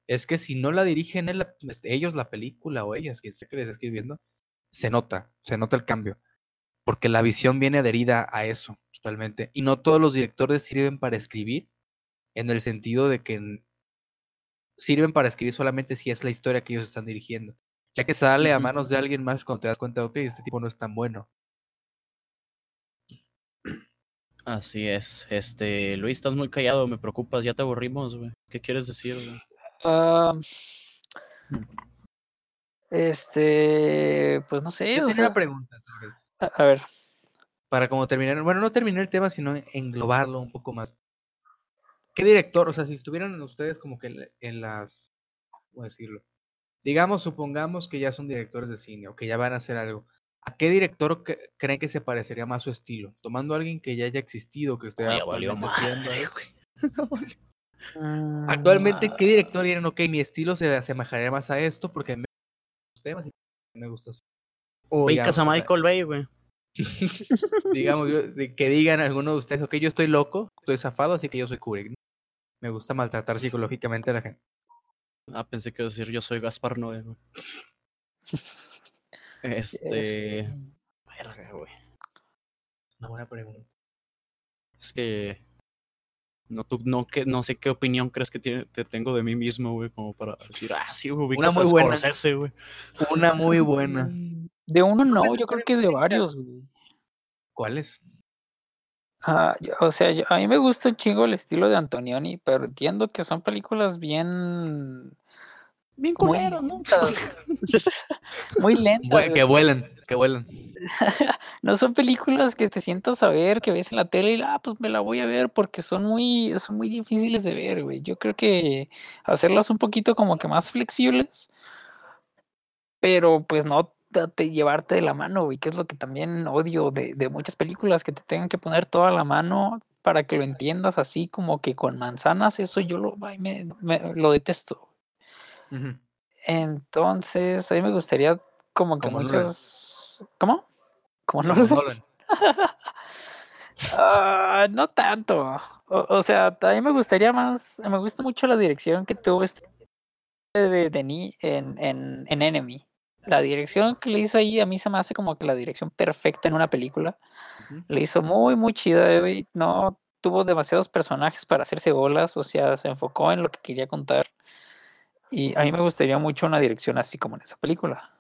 es que si no la dirigen él- este, ellos la película o ellas, quien sea que les escribiendo, se nota, se nota el cambio. Porque la visión viene adherida a eso, totalmente. Y no todos los directores sirven para escribir, en el sentido de que sirven para escribir solamente si es la historia que ellos están dirigiendo. Ya que sale a manos de alguien más cuando te das cuenta, ok, este tipo no es tan bueno. Así es. Este, Luis, estás muy callado, me preocupas, ya te aburrimos, güey. ¿Qué quieres decir, güey? Ah, este, pues no sé. Yo tenía sea, una pregunta sobre a, a ver, para como terminar, bueno, no terminar el tema, sino englobarlo un poco más. ¿Qué director, o sea, si estuvieran ustedes como que en, la- en las, ¿cómo decirlo? Digamos, supongamos que ya son directores de cine o que ya van a hacer algo. ¿A qué director cre- creen que se parecería más su estilo? Tomando a alguien que ya haya existido, que esté ya valió haciendo madre, Actualmente, ¿qué director dirían, ok, mi estilo se asemejaría más a esto porque me gustan los temas y me gusta así"? Ubicas a Digamos, Michael Bay, güey. digamos, yo- que digan alguno de ustedes, ok, yo estoy loco, estoy zafado, así que yo soy Kubrick. ¿no? Me gusta maltratar psicológicamente a la gente. Ah, pensé que iba a decir yo soy Gaspar Noé, güey. Este. este, Verga, güey. Una buena pregunta. Es que. No, tú, no, que, no sé qué opinión crees que tiene, te tengo de mí mismo, güey, como para decir, ah, sí, güey, ubicas muy buena. Scorsese, güey. Una muy buena. De uno no, yo creo que de varios, güey. ¿Cuál es? Ah, yo- o sea, yo- a mí me gusta un chingo el estilo de Antonioni, pero entiendo que son películas bien, Bien Muy culero, ¿no? muy lentas. Que vuelan, que vuelan. No son películas que te sientas a ver, que ves en la tele y ah, pues me la voy a ver porque son muy, son muy difíciles de ver, güey. Yo creo que hacerlas un poquito como que más flexibles, pero pues no date- llevarte de la mano, güey, que es lo que también odio de, de muchas películas, que te tengan que poner toda la mano para que lo entiendas así como que con manzanas, eso yo lo, ay, me- me- lo detesto. Entonces, a mí me gustaría como que Como Nolan. muchas... ¿Cómo? Como Nolan. Nolan. Ah, no tanto. O, o sea, a mí me gustaría más, me gusta mucho la dirección que tuvo este de Denis en, en, en Enemy. La dirección que le hizo ahí a mí se me hace como que la dirección perfecta en una película. Le hizo muy, muy chida. No tuvo demasiados personajes para hacerse bolas, o sea, se enfocó en lo que quería contar. Y a mí me gustaría mucho una dirección así como en esa película.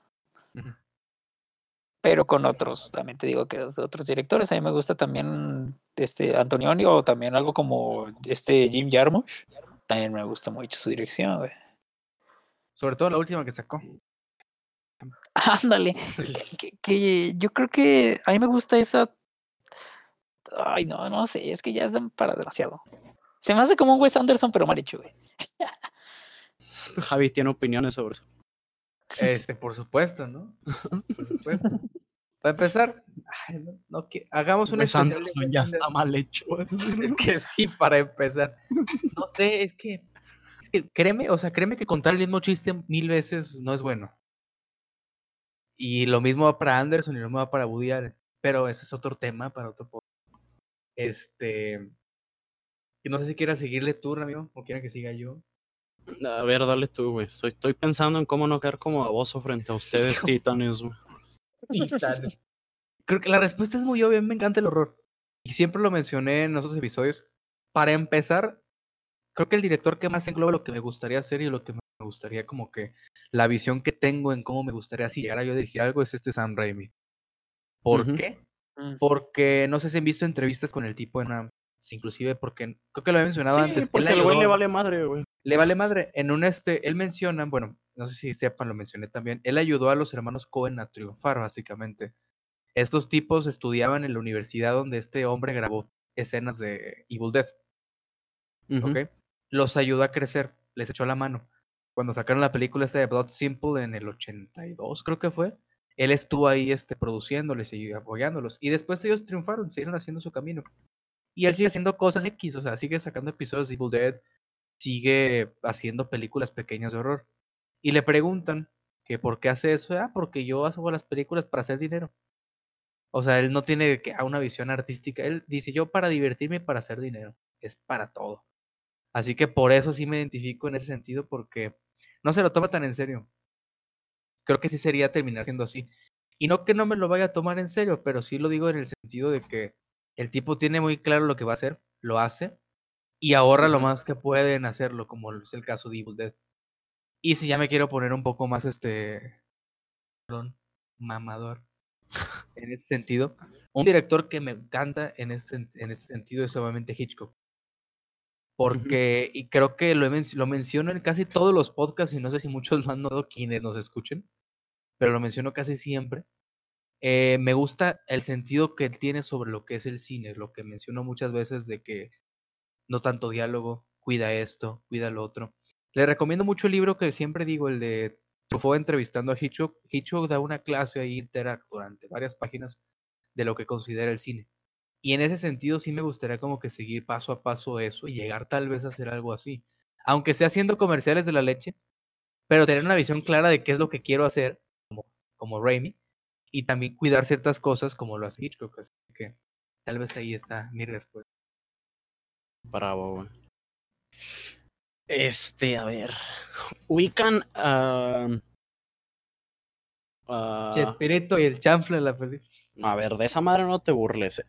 Pero con otros, también te digo que de otros directores, a mí me gusta también este Antonioni o también algo como este Jim Jarmusch, también me gusta mucho su dirección, güey. Sobre todo la última que sacó. Ándale, que, que yo creo que a mí me gusta esa, ay no, no sé, es que ya es para demasiado. Se me hace como un Wes Anderson, pero mal hecho, güey. Javi tiene opiniones sobre eso. Este, por supuesto, ¿no? Por supuesto. Para empezar, ay, no, no que- hagamos una especial ya está mal hecho. Es que sí, para empezar. No sé, es que, es que créeme, o sea, créeme que contar el mismo chiste mil veces no es bueno. Y lo mismo va para Anderson y lo mismo va para Woody Allen. Pero ese es otro tema para otro podcast. Este. No sé si quieras seguirle tú, amigo, o quiera que siga yo. A ver, dale tú, güey. Estoy, estoy pensando en cómo no quedar como baboso frente a ustedes, titanes, güey. Titanes. Creo que la respuesta es muy obvia, a mí me encanta el horror. Y siempre lo mencioné en otros episodios. Para empezar, creo que el director que más engloba lo que me gustaría hacer y lo que me gustaría como que la visión que tengo en cómo me gustaría si llegara yo a dirigir algo es este Sam Raimi. ¿Por qué? Mm. Porque no sé si han visto entrevistas con el tipo en inclusive porque creo que lo había mencionado Sí, antes. porque el güey le vale madre, güey. le vale madre. En un este, él menciona, bueno, no sé si sepan, lo mencioné también. Él ayudó a los hermanos Cohen a triunfar, básicamente. Estos tipos estudiaban en la universidad donde este hombre grabó escenas de Evil. ¿ok? Los ayudó a crecer, les echó la mano. Cuando sacaron la película esta de Blood Simple en el 82, creo que fue, él estuvo ahí este, produciéndoles y apoyándolos. Y después ellos triunfaron, siguieron haciendo su camino. Y él sigue haciendo cosas X, o sea, sigue sacando episodios de Evil Dead, sigue haciendo películas pequeñas de horror. Y le preguntan que por qué hace eso. Ah, porque yo hago las películas para hacer dinero. O sea, él no tiene que a una visión artística. Él dice, yo para divertirme y para hacer dinero. Es para todo. Así que por eso sí me identifico en ese sentido, porque no se lo toma tan en serio. Creo que sí sería terminar siendo así. Y no que no me lo vaya a tomar en serio, pero sí lo digo en el sentido de que el tipo tiene muy claro lo que va a hacer, lo hace, y ahorra lo más que puede en hacerlo, como es el caso de Evil Dead. Y si ya me quiero poner un poco más este perdón, mamador en ese sentido, un director que me encanta en ese, en ese sentido es obviamente Hitchcock. Porque, y creo que lo, lo menciono en casi todos los podcasts, y no sé si muchos más no quienes nos escuchen, pero lo menciono casi siempre. Eh, me gusta el sentido que tiene sobre lo que es el cine, lo que menciono muchas veces de que no tanto diálogo, cuida esto, cuida lo otro. Le recomiendo mucho el libro que siempre digo, el de Truffaut entrevistando a Hitchcock. Hitchcock da una clase ahí interact durante varias páginas de lo que considera el cine. Y en ese sentido sí me gustaría como que seguir paso a paso eso y llegar tal vez a hacer algo así. Aunque sea haciendo comerciales de la leche, pero tener una visión clara de qué es lo que quiero hacer, como, como Raimi, y también cuidar ciertas cosas como lo hace Hitchcock. Así que tal vez ahí está mi respuesta. Bravo, Este, a ver. Ubican a. Chespirito y el chanfle la película. A ver, de esa madre no te burles, eh.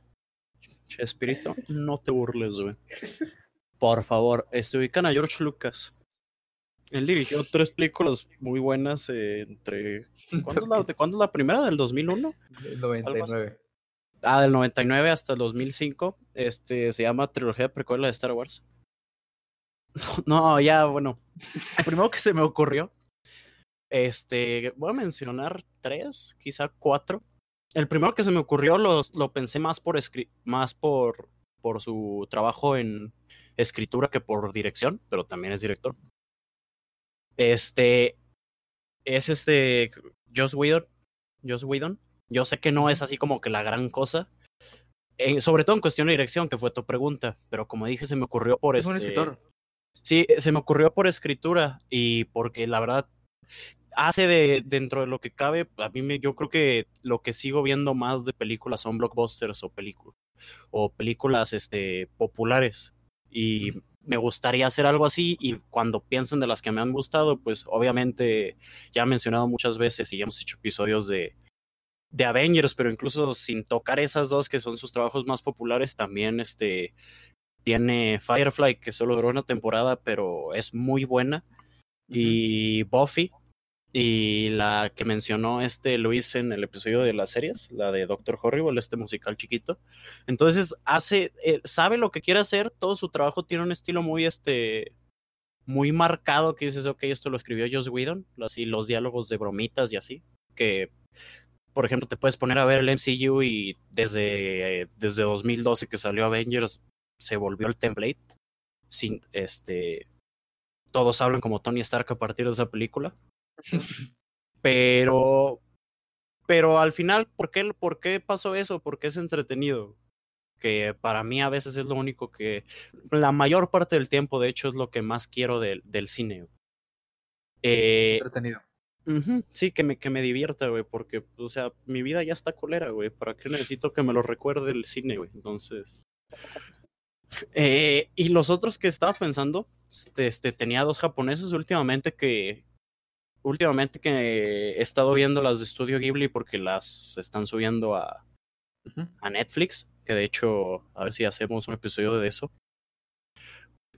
Chespirito, no te burles, güey. Por favor, este, ubican a George Lucas. Él dirigió tres películas muy buenas eh, entre... ¿cuándo la, ¿De cuándo es la primera? ¿Del 2001? Del 99. Ah, del 99 hasta el 2005. Este, se llama Trilogía Precuela de Star Wars. No, ya, bueno. El primero que se me ocurrió. Este, voy a mencionar tres, quizá cuatro. El primero que se me ocurrió lo, lo pensé más por más por, por su trabajo en escritura que por dirección, pero también es director. Este es este Joss Whedon. Joss Whedon. Yo sé que no es así como que la gran cosa. Eh, sobre todo en cuestión de dirección, que fue tu pregunta. Pero como dije, se me ocurrió por es un este escritor. Sí, se me ocurrió por escritura. Y porque la verdad hace de dentro de lo que cabe. A mí me, yo creo que lo que sigo viendo más de películas son blockbusters o películas. O películas este, populares. Y me gustaría hacer algo así y cuando piensen de las que me han gustado, pues obviamente ya he mencionado muchas veces y ya hemos hecho episodios de, de Avengers, pero incluso sin tocar esas dos que son sus trabajos más populares, también este tiene Firefly que solo duró una temporada, pero es muy buena y Buffy y la que mencionó este Luis en el episodio de las series, la de Doctor Horrible, este musical chiquito. Entonces hace, eh, sabe lo que quiere hacer, todo su trabajo tiene un estilo muy, este, muy marcado que dices, ok, esto lo escribió Joss Whedon, así los diálogos de bromitas y así, que por ejemplo te puedes poner a ver el MCU y desde, desde 2012 que salió Avengers se volvió el template, sin, este, todos hablan como Tony Stark a partir de esa película pero, pero al final, ¿por qué, ¿por qué pasó eso? Porque es entretenido. Que para mí a veces es lo único que, la mayor parte del tiempo, de hecho, es lo que más quiero del, del cine. Eh, entretenido. sí, que me, que me divierta, güey, porque, o sea, mi vida ya está colera, güey. ¿Para qué necesito que me lo recuerde el cine, güey? Entonces. Eh, y los otros que estaba pensando, este, tenía dos japoneses últimamente que, últimamente que he estado viendo las de Studio Ghibli porque las están subiendo a, a Netflix, que de hecho, a ver si hacemos un episodio de eso.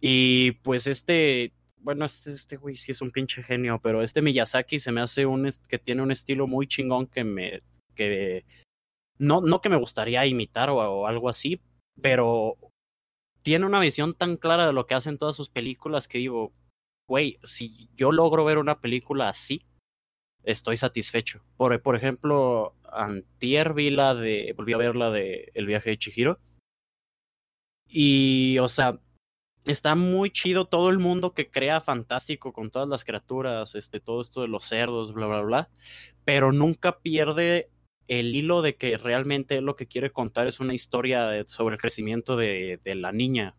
Y pues este, bueno, este, este güey sí es un pinche genio, pero este Miyazaki se me hace un que tiene un estilo muy chingón que me, que no, no que me gustaría imitar o, o algo así, pero tiene una visión tan clara de lo que hacen todas sus películas que digo, güey, si yo logro ver una película así, estoy satisfecho. Por, por ejemplo, antier vi la de, volví a ver la de El viaje de Chihiro. Y, o sea, está muy chido todo el mundo que crea fantástico con todas las criaturas, este, todo esto de los cerdos, bla, bla, bla. Pero nunca pierde el hilo de que realmente lo que quiere contar es una historia sobre el crecimiento de, de la niña.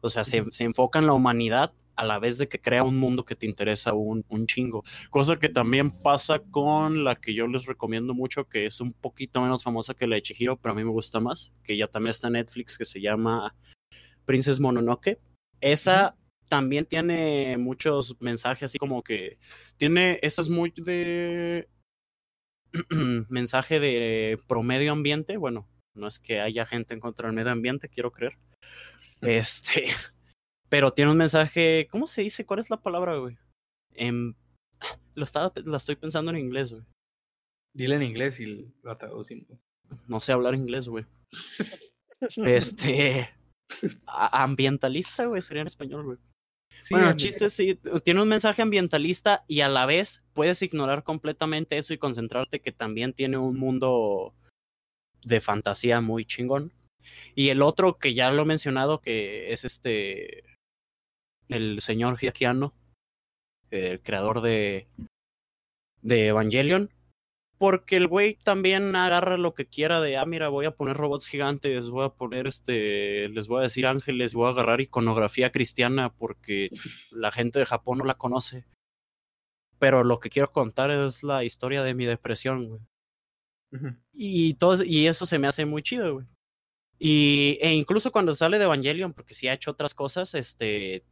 O sea, se, se enfoca en la humanidad a la vez de que crea un mundo que te interesa un, un chingo. Cosa que también pasa con la que yo les recomiendo mucho, que es un poquito menos famosa que la de Chihiro, pero a mí me gusta más, que ya también está en Netflix, que se llama Princess Mononoke. Esa también tiene muchos mensajes así como que tiene, esa es muy de mensaje de promedio ambiente, bueno, no es que haya gente en contra del medio ambiente, quiero creer. Este, pero tiene un mensaje, ¿cómo se dice? ¿Cuál es la palabra, güey? Em, lo estaba, la estoy pensando en inglés, güey. Dile en inglés y lo traducimos. No sé hablar inglés, güey. Este, a- ambientalista, güey, sería en español, güey. Sí, bueno, el chiste sí, tiene un mensaje ambientalista y a la vez puedes ignorar completamente eso y concentrarte que también tiene un mundo de fantasía muy chingón. Y el otro que ya lo he mencionado, que es este, el señor Hiakiano, el creador de, de Evangelion, porque el güey también agarra lo que quiera de, ah, mira, voy a poner robots gigantes, voy a poner este, les voy a decir ángeles, voy a agarrar iconografía cristiana porque la gente de Japón no la conoce. Pero lo que quiero contar es la historia de mi depresión, güey. Y, todo, y eso se me hace muy chido, güey. Y, e incluso cuando sale de Evangelion, porque sí ha hecho otras cosas, este,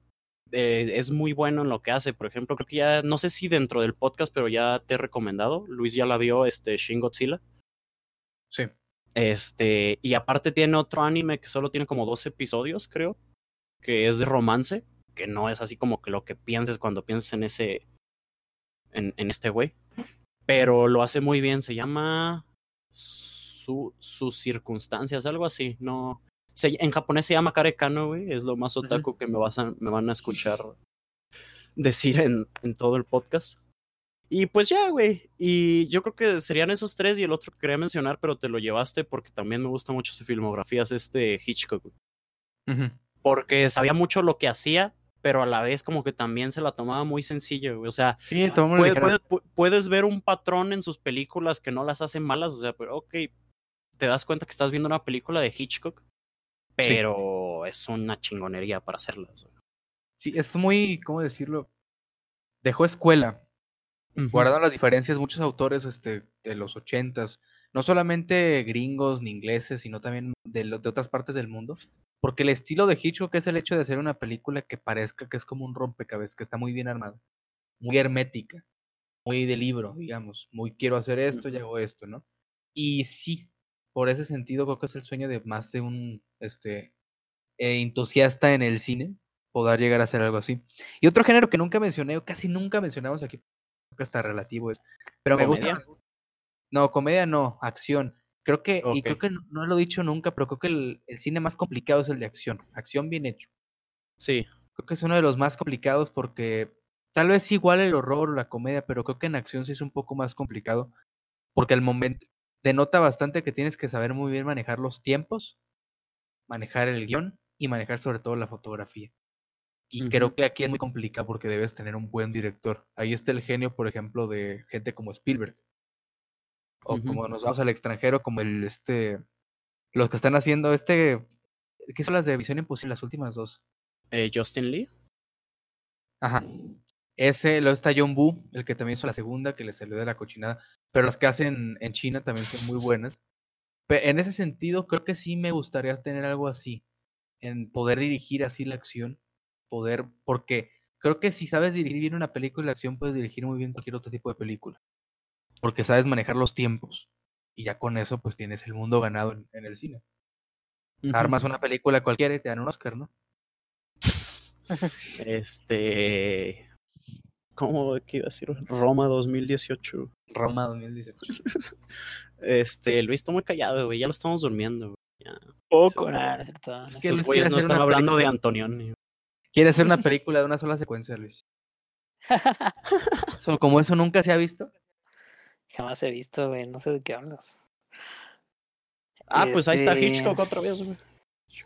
eh, es muy bueno en lo que hace. Por ejemplo, creo que ya, no sé si dentro del podcast, pero ya te he recomendado. Luis ya la vio, este, Shin Godzilla. Sí. Este, y aparte tiene otro anime que solo tiene como dos episodios, creo, que es de romance, que no es así como que lo que pienses cuando piensas en ese, en, en este güey, pero lo hace muy bien, se llama su, sus circunstancias, algo así, no, se, en japonés se llama Karekano, güey, es lo más otaku que me, vas a, me van a escuchar decir en, en todo el podcast. Y pues ya, güey. Y yo creo que serían esos tres y el otro que quería mencionar, pero te lo llevaste porque también me gusta mucho su filmografía, es este Hitchcock. güey. Ujú. Porque sabía mucho lo que hacía, pero a la vez como que también se la tomaba muy sencilla, güey. O sea, Sí, puede- puedes ver un patrón en sus películas que no las hacen malas, o sea, pero ok, te das cuenta que estás viendo una película de Hitchcock, pero es una chingonería para hacerlas. Sí, es muy, ¿cómo decirlo? Dejó escuela. Guardando las diferencias, muchos autores este, de los ochentas, no solamente gringos ni ingleses, sino también de, de otras partes del mundo, porque el estilo de Hitchcock es el hecho de hacer una película que parezca que es como un rompecabezas, que está muy bien armada, muy hermética, muy de libro, digamos, muy quiero hacer esto y hago esto, ¿no? Y sí, por ese sentido creo que es el sueño de más de un este, eh, entusiasta en el cine, poder llegar a hacer algo así. Y otro género que nunca mencioné, o casi nunca mencionamos aquí, creo que está relativo es, pero me gusta. No, comedia no, acción. Creo que, y creo que no, no lo he dicho nunca, pero creo que el, el cine más complicado es el de acción. Acción bien hecho. Sí, Creo que es uno de los más complicados porque tal vez igual el horror o la comedia, pero creo que en acción sí es un poco más complicado porque al momento denota bastante que tienes que saber muy bien manejar los tiempos, manejar el guion y manejar sobre todo la fotografía. Y creo que aquí es muy complicado porque debes tener un buen director. Ahí está el genio, por ejemplo, de gente como Spielberg. O como nos vamos al extranjero, como el este los que están haciendo este ¿qué son las de Visión Imposible, las últimas dos? eh, Justin Lee. Ajá. Ese, luego está John Woo, el que también hizo la segunda, que le salió de la cochinada. Pero las que hacen en China también son muy buenas. Pe- en ese sentido, creo que sí me gustaría tener algo así. En poder dirigir así la acción. Poder, porque creo que si sabes dirigir bien una película de acción, puedes dirigir muy bien cualquier otro tipo de película. Porque sabes manejar los tiempos. Y ya con eso, pues tienes el mundo ganado en, en el cine. Armas una película cualquiera y te dan un Oscar, ¿no? Este. ¿Cómo que iba a decir? Roma 2018. Roma 2018. Este, Luis está muy callado, güey. Ya lo estamos durmiendo, güey. Ya. Poco, nada, no es que Luis güeyes quiere no hacer están una hablando de película. Antonioni. Quiere hacer una película de una sola secuencia, Luis. So, como eso nunca se ha visto. Jamás he visto, güey. No sé de qué hablas. Ah, pues ahí está Este, Hitchcock otra vez, güey.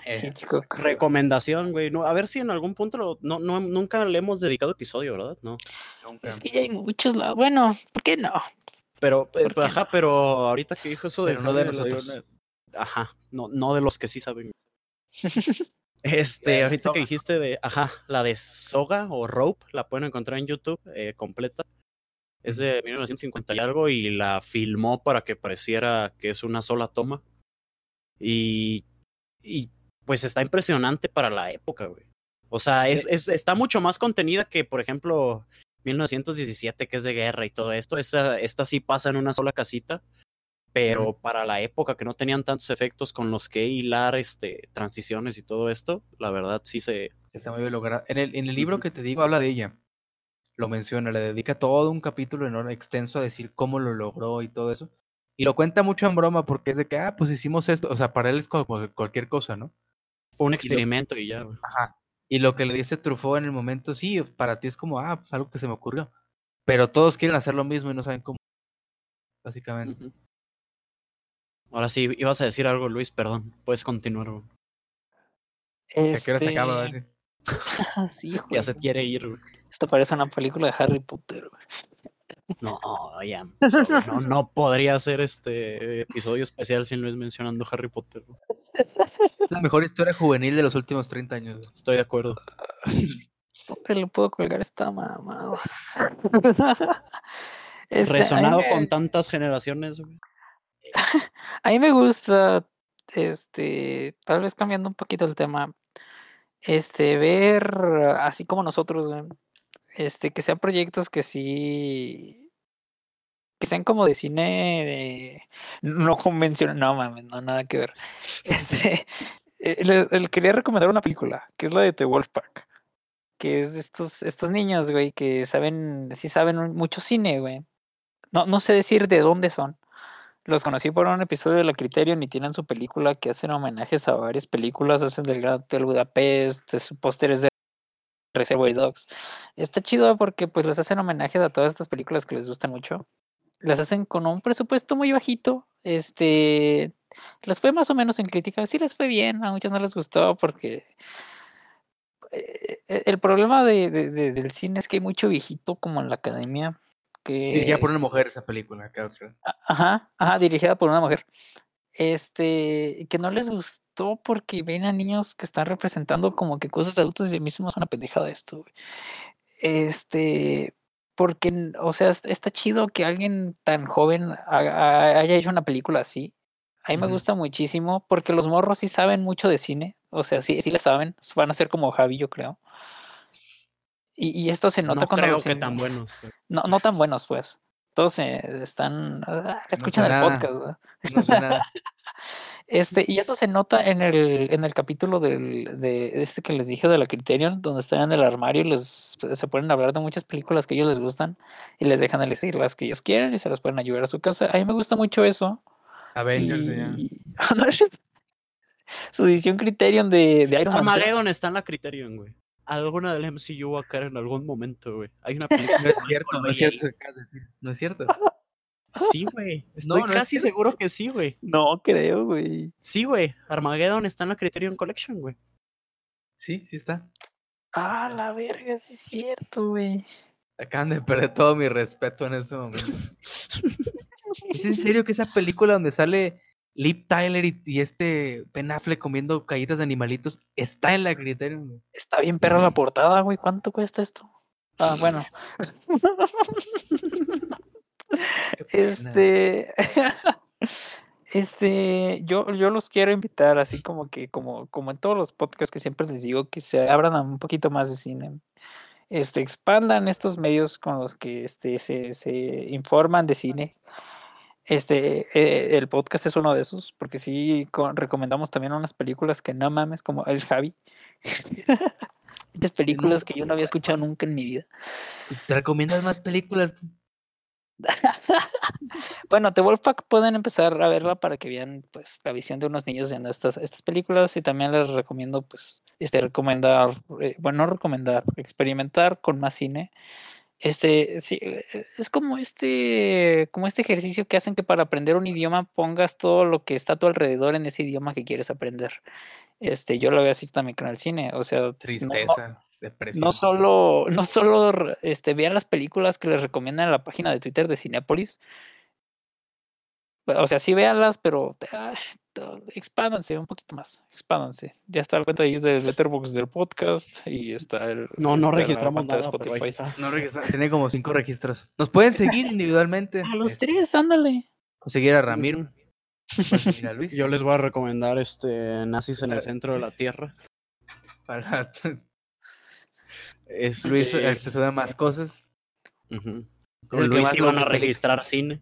Eh. Recomendación, güey. No, a ver si en algún punto lo- no, no, nunca le hemos dedicado episodio, ¿verdad? No. nunca. Es que ya hay muchos lados. Bueno, ¿por qué no? Pero, eh, ¿Por qué ajá, pero ahorita que dijo eso de Pero no de nosotros. Ajá, no, no de los que sí saben. Este, ahorita Soga. que dijiste de, ajá, la de Soga o Rope, la pueden encontrar en YouTube eh, completa. Es de 1950 y algo y la filmó para que pareciera que es una sola toma. Y, y pues está impresionante para la época, güey. O sea, es, es, está mucho más contenida que, por ejemplo, 1917, que es de guerra y todo esto. Esa, esta sí pasa en una sola casita, pero para la época que no tenían tantos efectos con los que hilar este, transiciones y todo esto, la verdad sí se... Está muy bien logrado. En el, en el libro que te digo habla de ella. Lo menciona, le dedica todo un capítulo enorme, extenso a decir cómo lo logró y todo eso. Y lo cuenta mucho en broma porque es de que, ah, pues hicimos esto. O sea, para él es como cualquier cosa, ¿no? Fue un experimento y ya, güey. Ajá. Y lo que le dice Truffaut en el momento, sí, para ti es como, ah, pues algo que se me ocurrió. Pero todos quieren hacer lo mismo y no saben cómo. Básicamente. Ahora sí, ibas a decir algo, Luis, perdón. Puedes continuar, güey. ¿A qué hora se acaba? Este, sí, Ya se quiere ir, güey. Esto parece una película de Harry Potter, güey. No, ya. No, no podría ser este episodio especial sin Luis mencionando Harry Potter. la mejor historia juvenil de los últimos 30 años. Estoy de acuerdo. ¿Dónde le puedo colgar esta mamada? Este, Resonado me- con tantas generaciones, güey. A mí me gusta, este, tal vez cambiando un poquito el tema, este, ver, así como nosotros, güey, este, que sean proyectos que sí, que sean como de cine, de- no convencional, no mames, no, nada que ver. Este, eh, le- quería recomendar una película, que es la de The Wolfpack, que es de estos, estos niños, güey, que saben, sí saben mucho cine, güey. No, no sé decir de dónde son. Los conocí por un episodio de la Criterion y tienen su película que hacen homenajes a varias películas, hacen del Gran Hotel Budapest, pósteres de Reservoir Dogs. Está chido porque pues les hacen homenajes a todas estas películas que les gustan mucho. Las hacen con un presupuesto muy bajito. Este les fue más o menos en crítica. Sí les fue bien, a muchos no les gustó porque eh, eh, el problema de, de- de- del cine es que hay mucho viejito como en la academia que Dirigida por una mujer esa película. a- Ajá, ajá, dirigida por una mujer. Este, que no les gustó porque ven a niños que están representando como que cosas de adultos y a mí se me hace una pendejada esto, güey. Este, porque, o sea, es- está chido que alguien tan joven haya hecho una película así. A mí me gusta muchísimo porque los morros sí saben mucho de cine, o sea, sí, sí le saben, van a ser como Javi, yo creo. Y, y esto se nota No cuando creo los que tan buenos. pero- no, no tan buenos, pues. Todos eh, están, ah, escuchan el podcast, ¿verdad? No suena- Este, y eso se nota en el, en el capítulo del, de este que les dije de la Criterion, donde están en el armario y les se ponen a hablar de muchas películas que a ellos les gustan y les dejan elegir las que ellos quieren y se las pueden ayudar a su casa. A mí me gusta mucho eso. Avengers se llama. y- Su edición Criterion de, de Iron Man. Armageddon está en la Criterion, güey. Alguna del MCU va a caer en algún momento, güey. Hay una película. No es cierto, no es cierto. No es cierto. Sí, güey. Estoy No, no es casi seguro que sí, güey. No creo, güey. Sí, güey. Armageddon está en la Criterion Collection, güey. Sí, sí está. Ah, la verga, sí es cierto, güey. Acaban de perder todo mi respeto en este momento. ¿Es en serio que esa película donde sale Lip Tyler y, y este Ben Affleck comiendo caídas de animalitos está en la Criterion? güey? Está bien perra la portada, güey. ¿Cuánto cuesta esto? Ah, bueno. Este, este, yo, yo los quiero invitar, así como que, como, como en todos los podcasts que siempre les digo, que se abran a un poquito más de cine. Este, expandan estos medios con los que este, se, se informan de cine. Este, eh, el podcast es uno de esos, porque sí con- recomendamos también unas películas que no mames, como El Javi. Muchas películas que yo no había escuchado nunca en mi vida. ¿Te recomiendas más películas? Bueno, The Wolfpack pueden empezar a verla para que vean pues la visión de unos niños viendo estas, estas películas y también les recomiendo pues este recomendar, eh, bueno, no recomendar, experimentar con más cine. Este, sí, eh, es como este, como este ejercicio que hacen que para aprender un idioma pongas todo lo que está a tu alrededor en ese idioma que quieres aprender. Este, yo lo veo así también con el cine, o sea, Tristeza, depresión. no solo, no solo este, vean las películas que les recomiendan en la página de Twitter de Cinépolis. O sea, sí véanlas, pero ah, expándanse un poquito más. Expándanse. Ya está la cuenta de de Letterboxd del podcast y está el. No, no registramos nada, pero ahí está. No registra- tiene como cinco registros. Nos pueden seguir individualmente. A los tres, ándale. Seguir a Ramiro. Ujú. pueden seguir a Luis. Yo les voy a recomendar este Nazis en el centro de la Tierra. Para Este, Luis este, sube más cosas. ujú. el Con que Luis iban a registrar cine.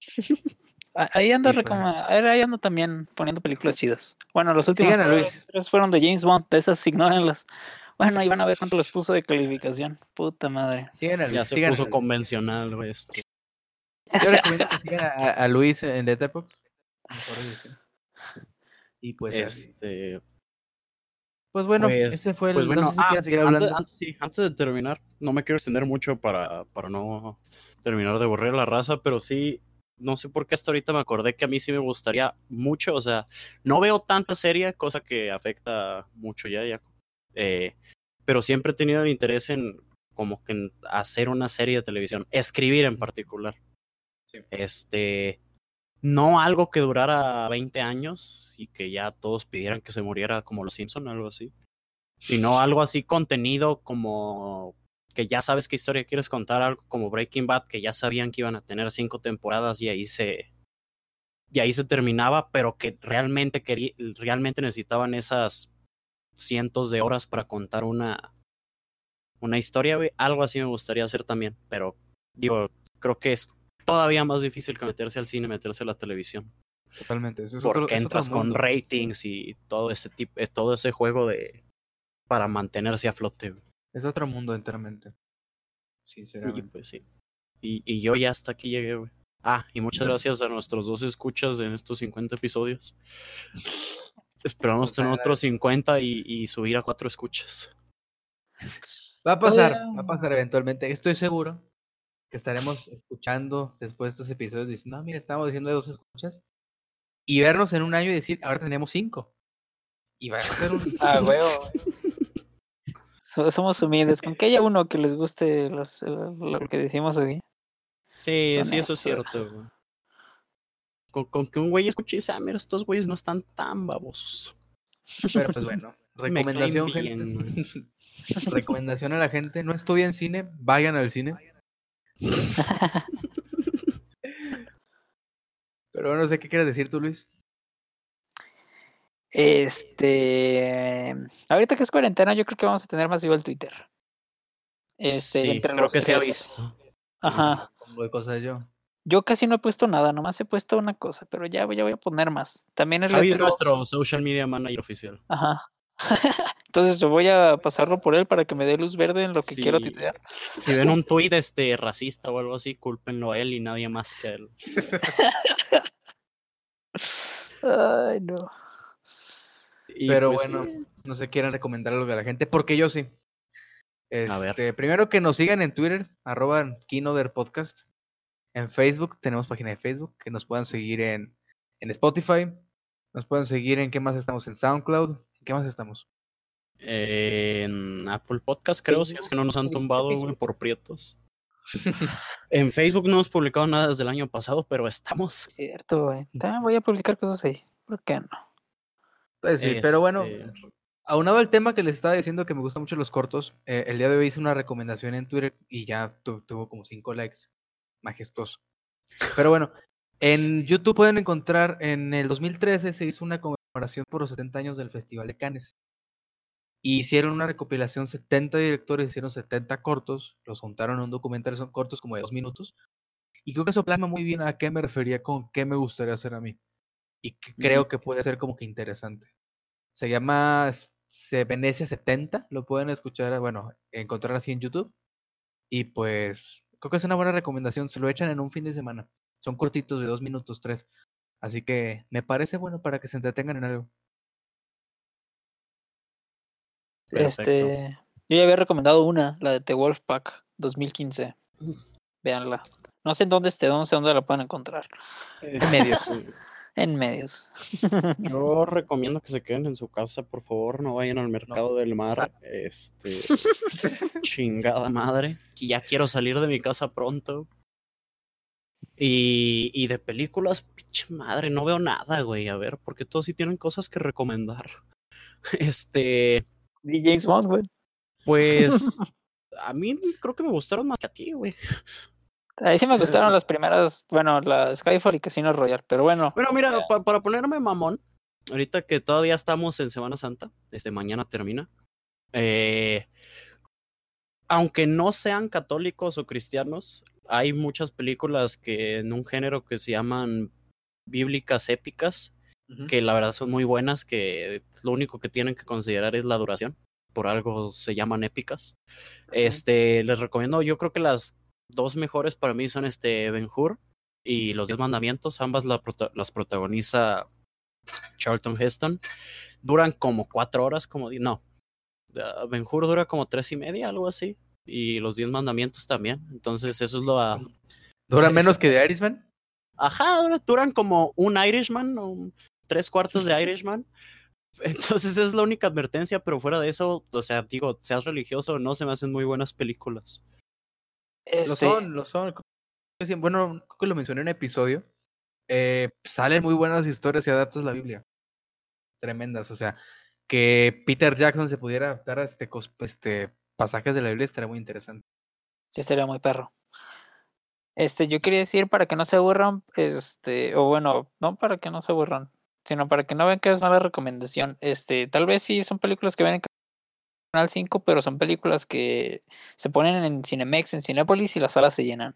Ah, Ahí recoma- ahí anda también poniendo películas chidas. Bueno, los últimos Sigan a Luis. tres fueron de James Bond, de esas ignórenlas. Bueno, ahí van a ver cuánto les puso de calificación. Puta madre. Sigan a Luis. Ya se sigan puso Luis. convencional, güey. Este. Yo recomiendo que sigan a, a Luis en Letterboxd. Mejor. Y pues, así. Pues bueno, pues, ese fue el. pues bueno, no sé si ah, antes, hablando. antes- sí, antes de terminar, no me quiero extender mucho para, para no terminar de aburrir a la raza, pero sí, no sé por qué hasta ahorita me acordé que a mí sí me gustaría mucho, o sea, no veo tanta serie, cosa que afecta mucho ya, ya. eh, pero siempre he tenido el interés en como que en hacer una serie de televisión, escribir en particular. Sí. Este, no algo que durara 20 años y que ya todos pidieran que se muriera como los Simpson, algo así. Sino algo así contenido como que ya sabes qué historia quieres contar, algo como Breaking Bad, que ya sabían que iban a tener cinco temporadas y ahí se y ahí se terminaba, pero que realmente quería, realmente necesitaban esas cientos de horas para contar una una historia. Algo así me gustaría hacer también, pero digo, creo que es todavía más difícil que meterse al cine, meterse a la televisión. Totalmente. Eso es porque otro, es otro entras con ratings y todo ese tipo, eh, todo ese juego de para mantenerse a flote. Es otro mundo enteramente. Y Sinceramente. pues sí. Y, y yo ya hasta aquí llegué, güey. Ah, y muchas gracias a nuestros dos escuchas en estos 50 episodios. Esperamos tener otros agradecemos. 50 y, y subir a cuatro escuchas. Va a pasar, va a pasar eventualmente. Estoy seguro que estaremos escuchando después de estos episodios diciendo, no, mira, estábamos diciendo de dos escuchas. Y vernos en un año y decir, ahora tenemos cinco. Y va a ser un... Ah, huevo. So- Somos humildes. Con que haya uno que les guste las- lo que decimos aquí. Sí, Con sí, eso es cierto, güey. Con, con que un güey escuche y dice, ah, mira, estos güeyes no están tan babosos. Pero pues bueno, recomendación, gente. recomendación a la gente, no estudien cine, vayan al cine. Pero no sé qué quieres decir tú, Luis. Este. Ahorita que es cuarentena, yo creo que vamos a tener más vivo el Twitter. Este, sí, entre creo los que se ha tres. visto. Ajá. Pongo de cosas yo. Yo casi no he puesto nada, nomás he puesto una cosa, pero ya, voy- ya voy a poner más. También el Javi es Letterboxd- nuestro social media manager oficial. Ajá. Entonces yo voy a pasarlo por él para que me dé luz verde en lo que quiero titear. Si ven un tuit este racista o algo así, cúlpenlo a él y nadie más que a él. Ay, no. Y Pero pues, bueno, sí. no sé, quieren recomendar algo a la gente, porque yo sí. A ver. Este, primero que nos sigan en Twitter, arroba Podcast. En Facebook, tenemos página de Facebook, que nos puedan seguir en, en Spotify. Nos pueden seguir en qué más estamos en SoundCloud. ¿En qué más estamos? En Apple Podcast, creo, si es que no nos han Facebook, tumbado, güey, por prietos. en Facebook no hemos publicado nada desde el año pasado, pero estamos. Cierto, güey. También voy a publicar cosas ahí. ¿Por qué no? Pues sí, pero bueno, Este, aunado al tema que les estaba diciendo que me gustan mucho los cortos, eh, el día de hoy hice una recomendación en Twitter y ya tu- tuvo como cinco likes. Majestuoso. Pero bueno, en YouTube pueden encontrar, en el 2013 se hizo una conmemoración por los 70 años del Festival de Cannes. Y hicieron una recopilación, 70 directores hicieron 70 cortos, los juntaron en un documental, son cortos como de dos minutos. Y creo que eso plasma muy bien a qué me refería con qué me gustaría hacer a mí. Y que creo que puede ser como que interesante. Se llama Venecia 70, lo pueden escuchar, bueno, encontrar así en YouTube. Y pues creo que es una buena recomendación, se lo echan en un fin de semana. Son cortitos de dos minutos, tres. Así que me parece bueno para que se entretengan en algo. Perfecto. Este, yo ya había recomendado una, la de The Wolf Pack 2015. Véanla. No sé en dónde esté, no sé dónde la pueden encontrar. En medios. En medios. Yo recomiendo que se queden en su casa, por favor, no vayan al mercado del mar. Este, chingada madre, que ya quiero salir de mi casa pronto. Y, y de películas, pinche madre, no veo nada, güey. A ver, porque todos sí tienen cosas que recomendar. Este, Y James Bond, güey. pues a mí creo que me gustaron más que a ti, güey. Ahí sí me gustaron las primeras, bueno, la Skyfall y Casino Royale, pero bueno. Bueno, mira, pa- para ponerme mamón, ahorita que todavía estamos en Semana Santa, desde mañana termina, eh, aunque no sean católicos o cristianos, hay muchas películas que en un género que se llaman bíblicas épicas, Que la verdad son muy buenas, que lo único que tienen que considerar es la duración, por algo se llaman épicas. Este, les recomiendo, yo creo que las dos mejores para mí son este Ben Hur y Los Diez Mandamientos, ambas la prota- las protagoniza Charlton Heston. Duran como cuatro horas, como no. ah, Ben Hur dura como tres y media, algo así. Y Los Diez Mandamientos también. Entonces, eso es lo. ah, ¿Dura menos que de Irishman? Ajá, dura- duran como un Irishman o tres cuartos de Irishman. Entonces es la única advertencia, pero fuera de eso, o sea, digo, seas religioso o no, se me hacen muy buenas películas. Lo Este, son, lo son. Bueno, creo que lo mencioné en un episodio. Eh, salen muy buenas historias y adaptas la Biblia. Tremendas. O sea, que Peter Jackson se pudiera adaptar a este, este pasajes de la Biblia estaría muy interesante. sí estaría muy perro. Este, yo quería decir para que no se aburran, este, o bueno, no para que no se aburran, sino para que no vean que es mala recomendación. Este, tal vez sí son películas que ven en Canal 5, pero son películas que se ponen en Cinemex, en Cinépolis y las salas se llenan.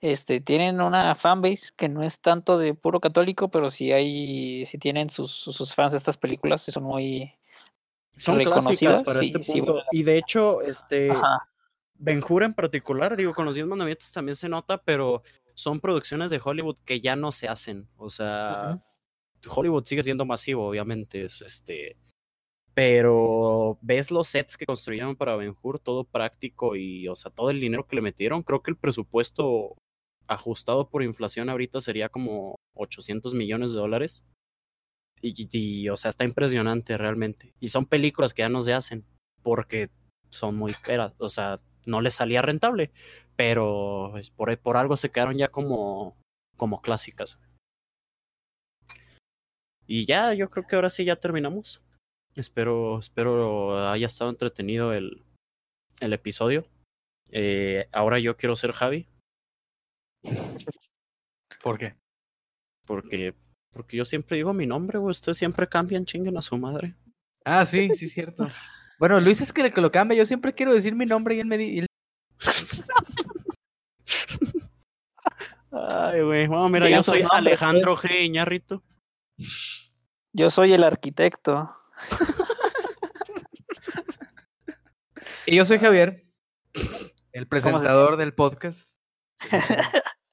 Este, tienen una fanbase que no es tanto de puro católico, pero sí hay, sí tienen sus, sus fans de estas películas y son muy, Son Reconocidas, clásicas para sí, este punto. y de hecho, este ajá, Ben Hur en particular, digo, con los Diez Mandamientos también se nota, pero son producciones de Hollywood que ya no se hacen. O sea, Hollywood sigue siendo masivo, obviamente. Es este. Pero ves los sets que construyeron para Ben Hur, todo práctico y, o sea, todo el dinero que le metieron. Creo que el presupuesto ajustado por inflación ahorita sería como 800 millones de dólares. Y, o sea, está impresionante realmente. Y son películas que ya no se hacen porque son muy caras. O sea, no les salía rentable, pero pues, por, por algo se quedaron ya como, como clásicas. Y ya, yo creo que ahora sí ya terminamos. Espero, espero haya estado entretenido el, el episodio. Eh, ahora yo quiero ser Javi, ¿Por qué? porque, porque yo siempre digo mi nombre, güey. Ustedes siempre cambian, chinguen a su madre. Ah, sí, sí, cierto. Bueno, Luis es que el que lo cambia. Yo siempre quiero decir mi nombre y él me di- y él- Ay, güey. Bueno, mira, yo soy Alejandro G. Iñárritu. Yo soy el arquitecto. Y yo soy Javier, el presentador del podcast.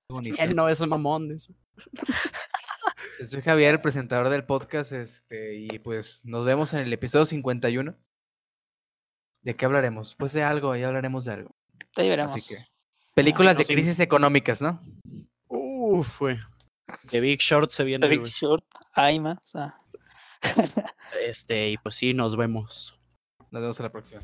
Bonito. Él no es mamón. Yo soy Javier, el presentador del podcast, este, y pues nos vemos en el episodio 51. ¿De qué hablaremos? Pues de algo, ya hablaremos de algo. Ahí veremos. Así que. Películas no, de sí. crisis económicas, ¿no? Uf, güey. The Big Short se viene, The Big. Short, Aima, o sea, Este, y pues sí, nos vemos. Nos vemos a la próxima.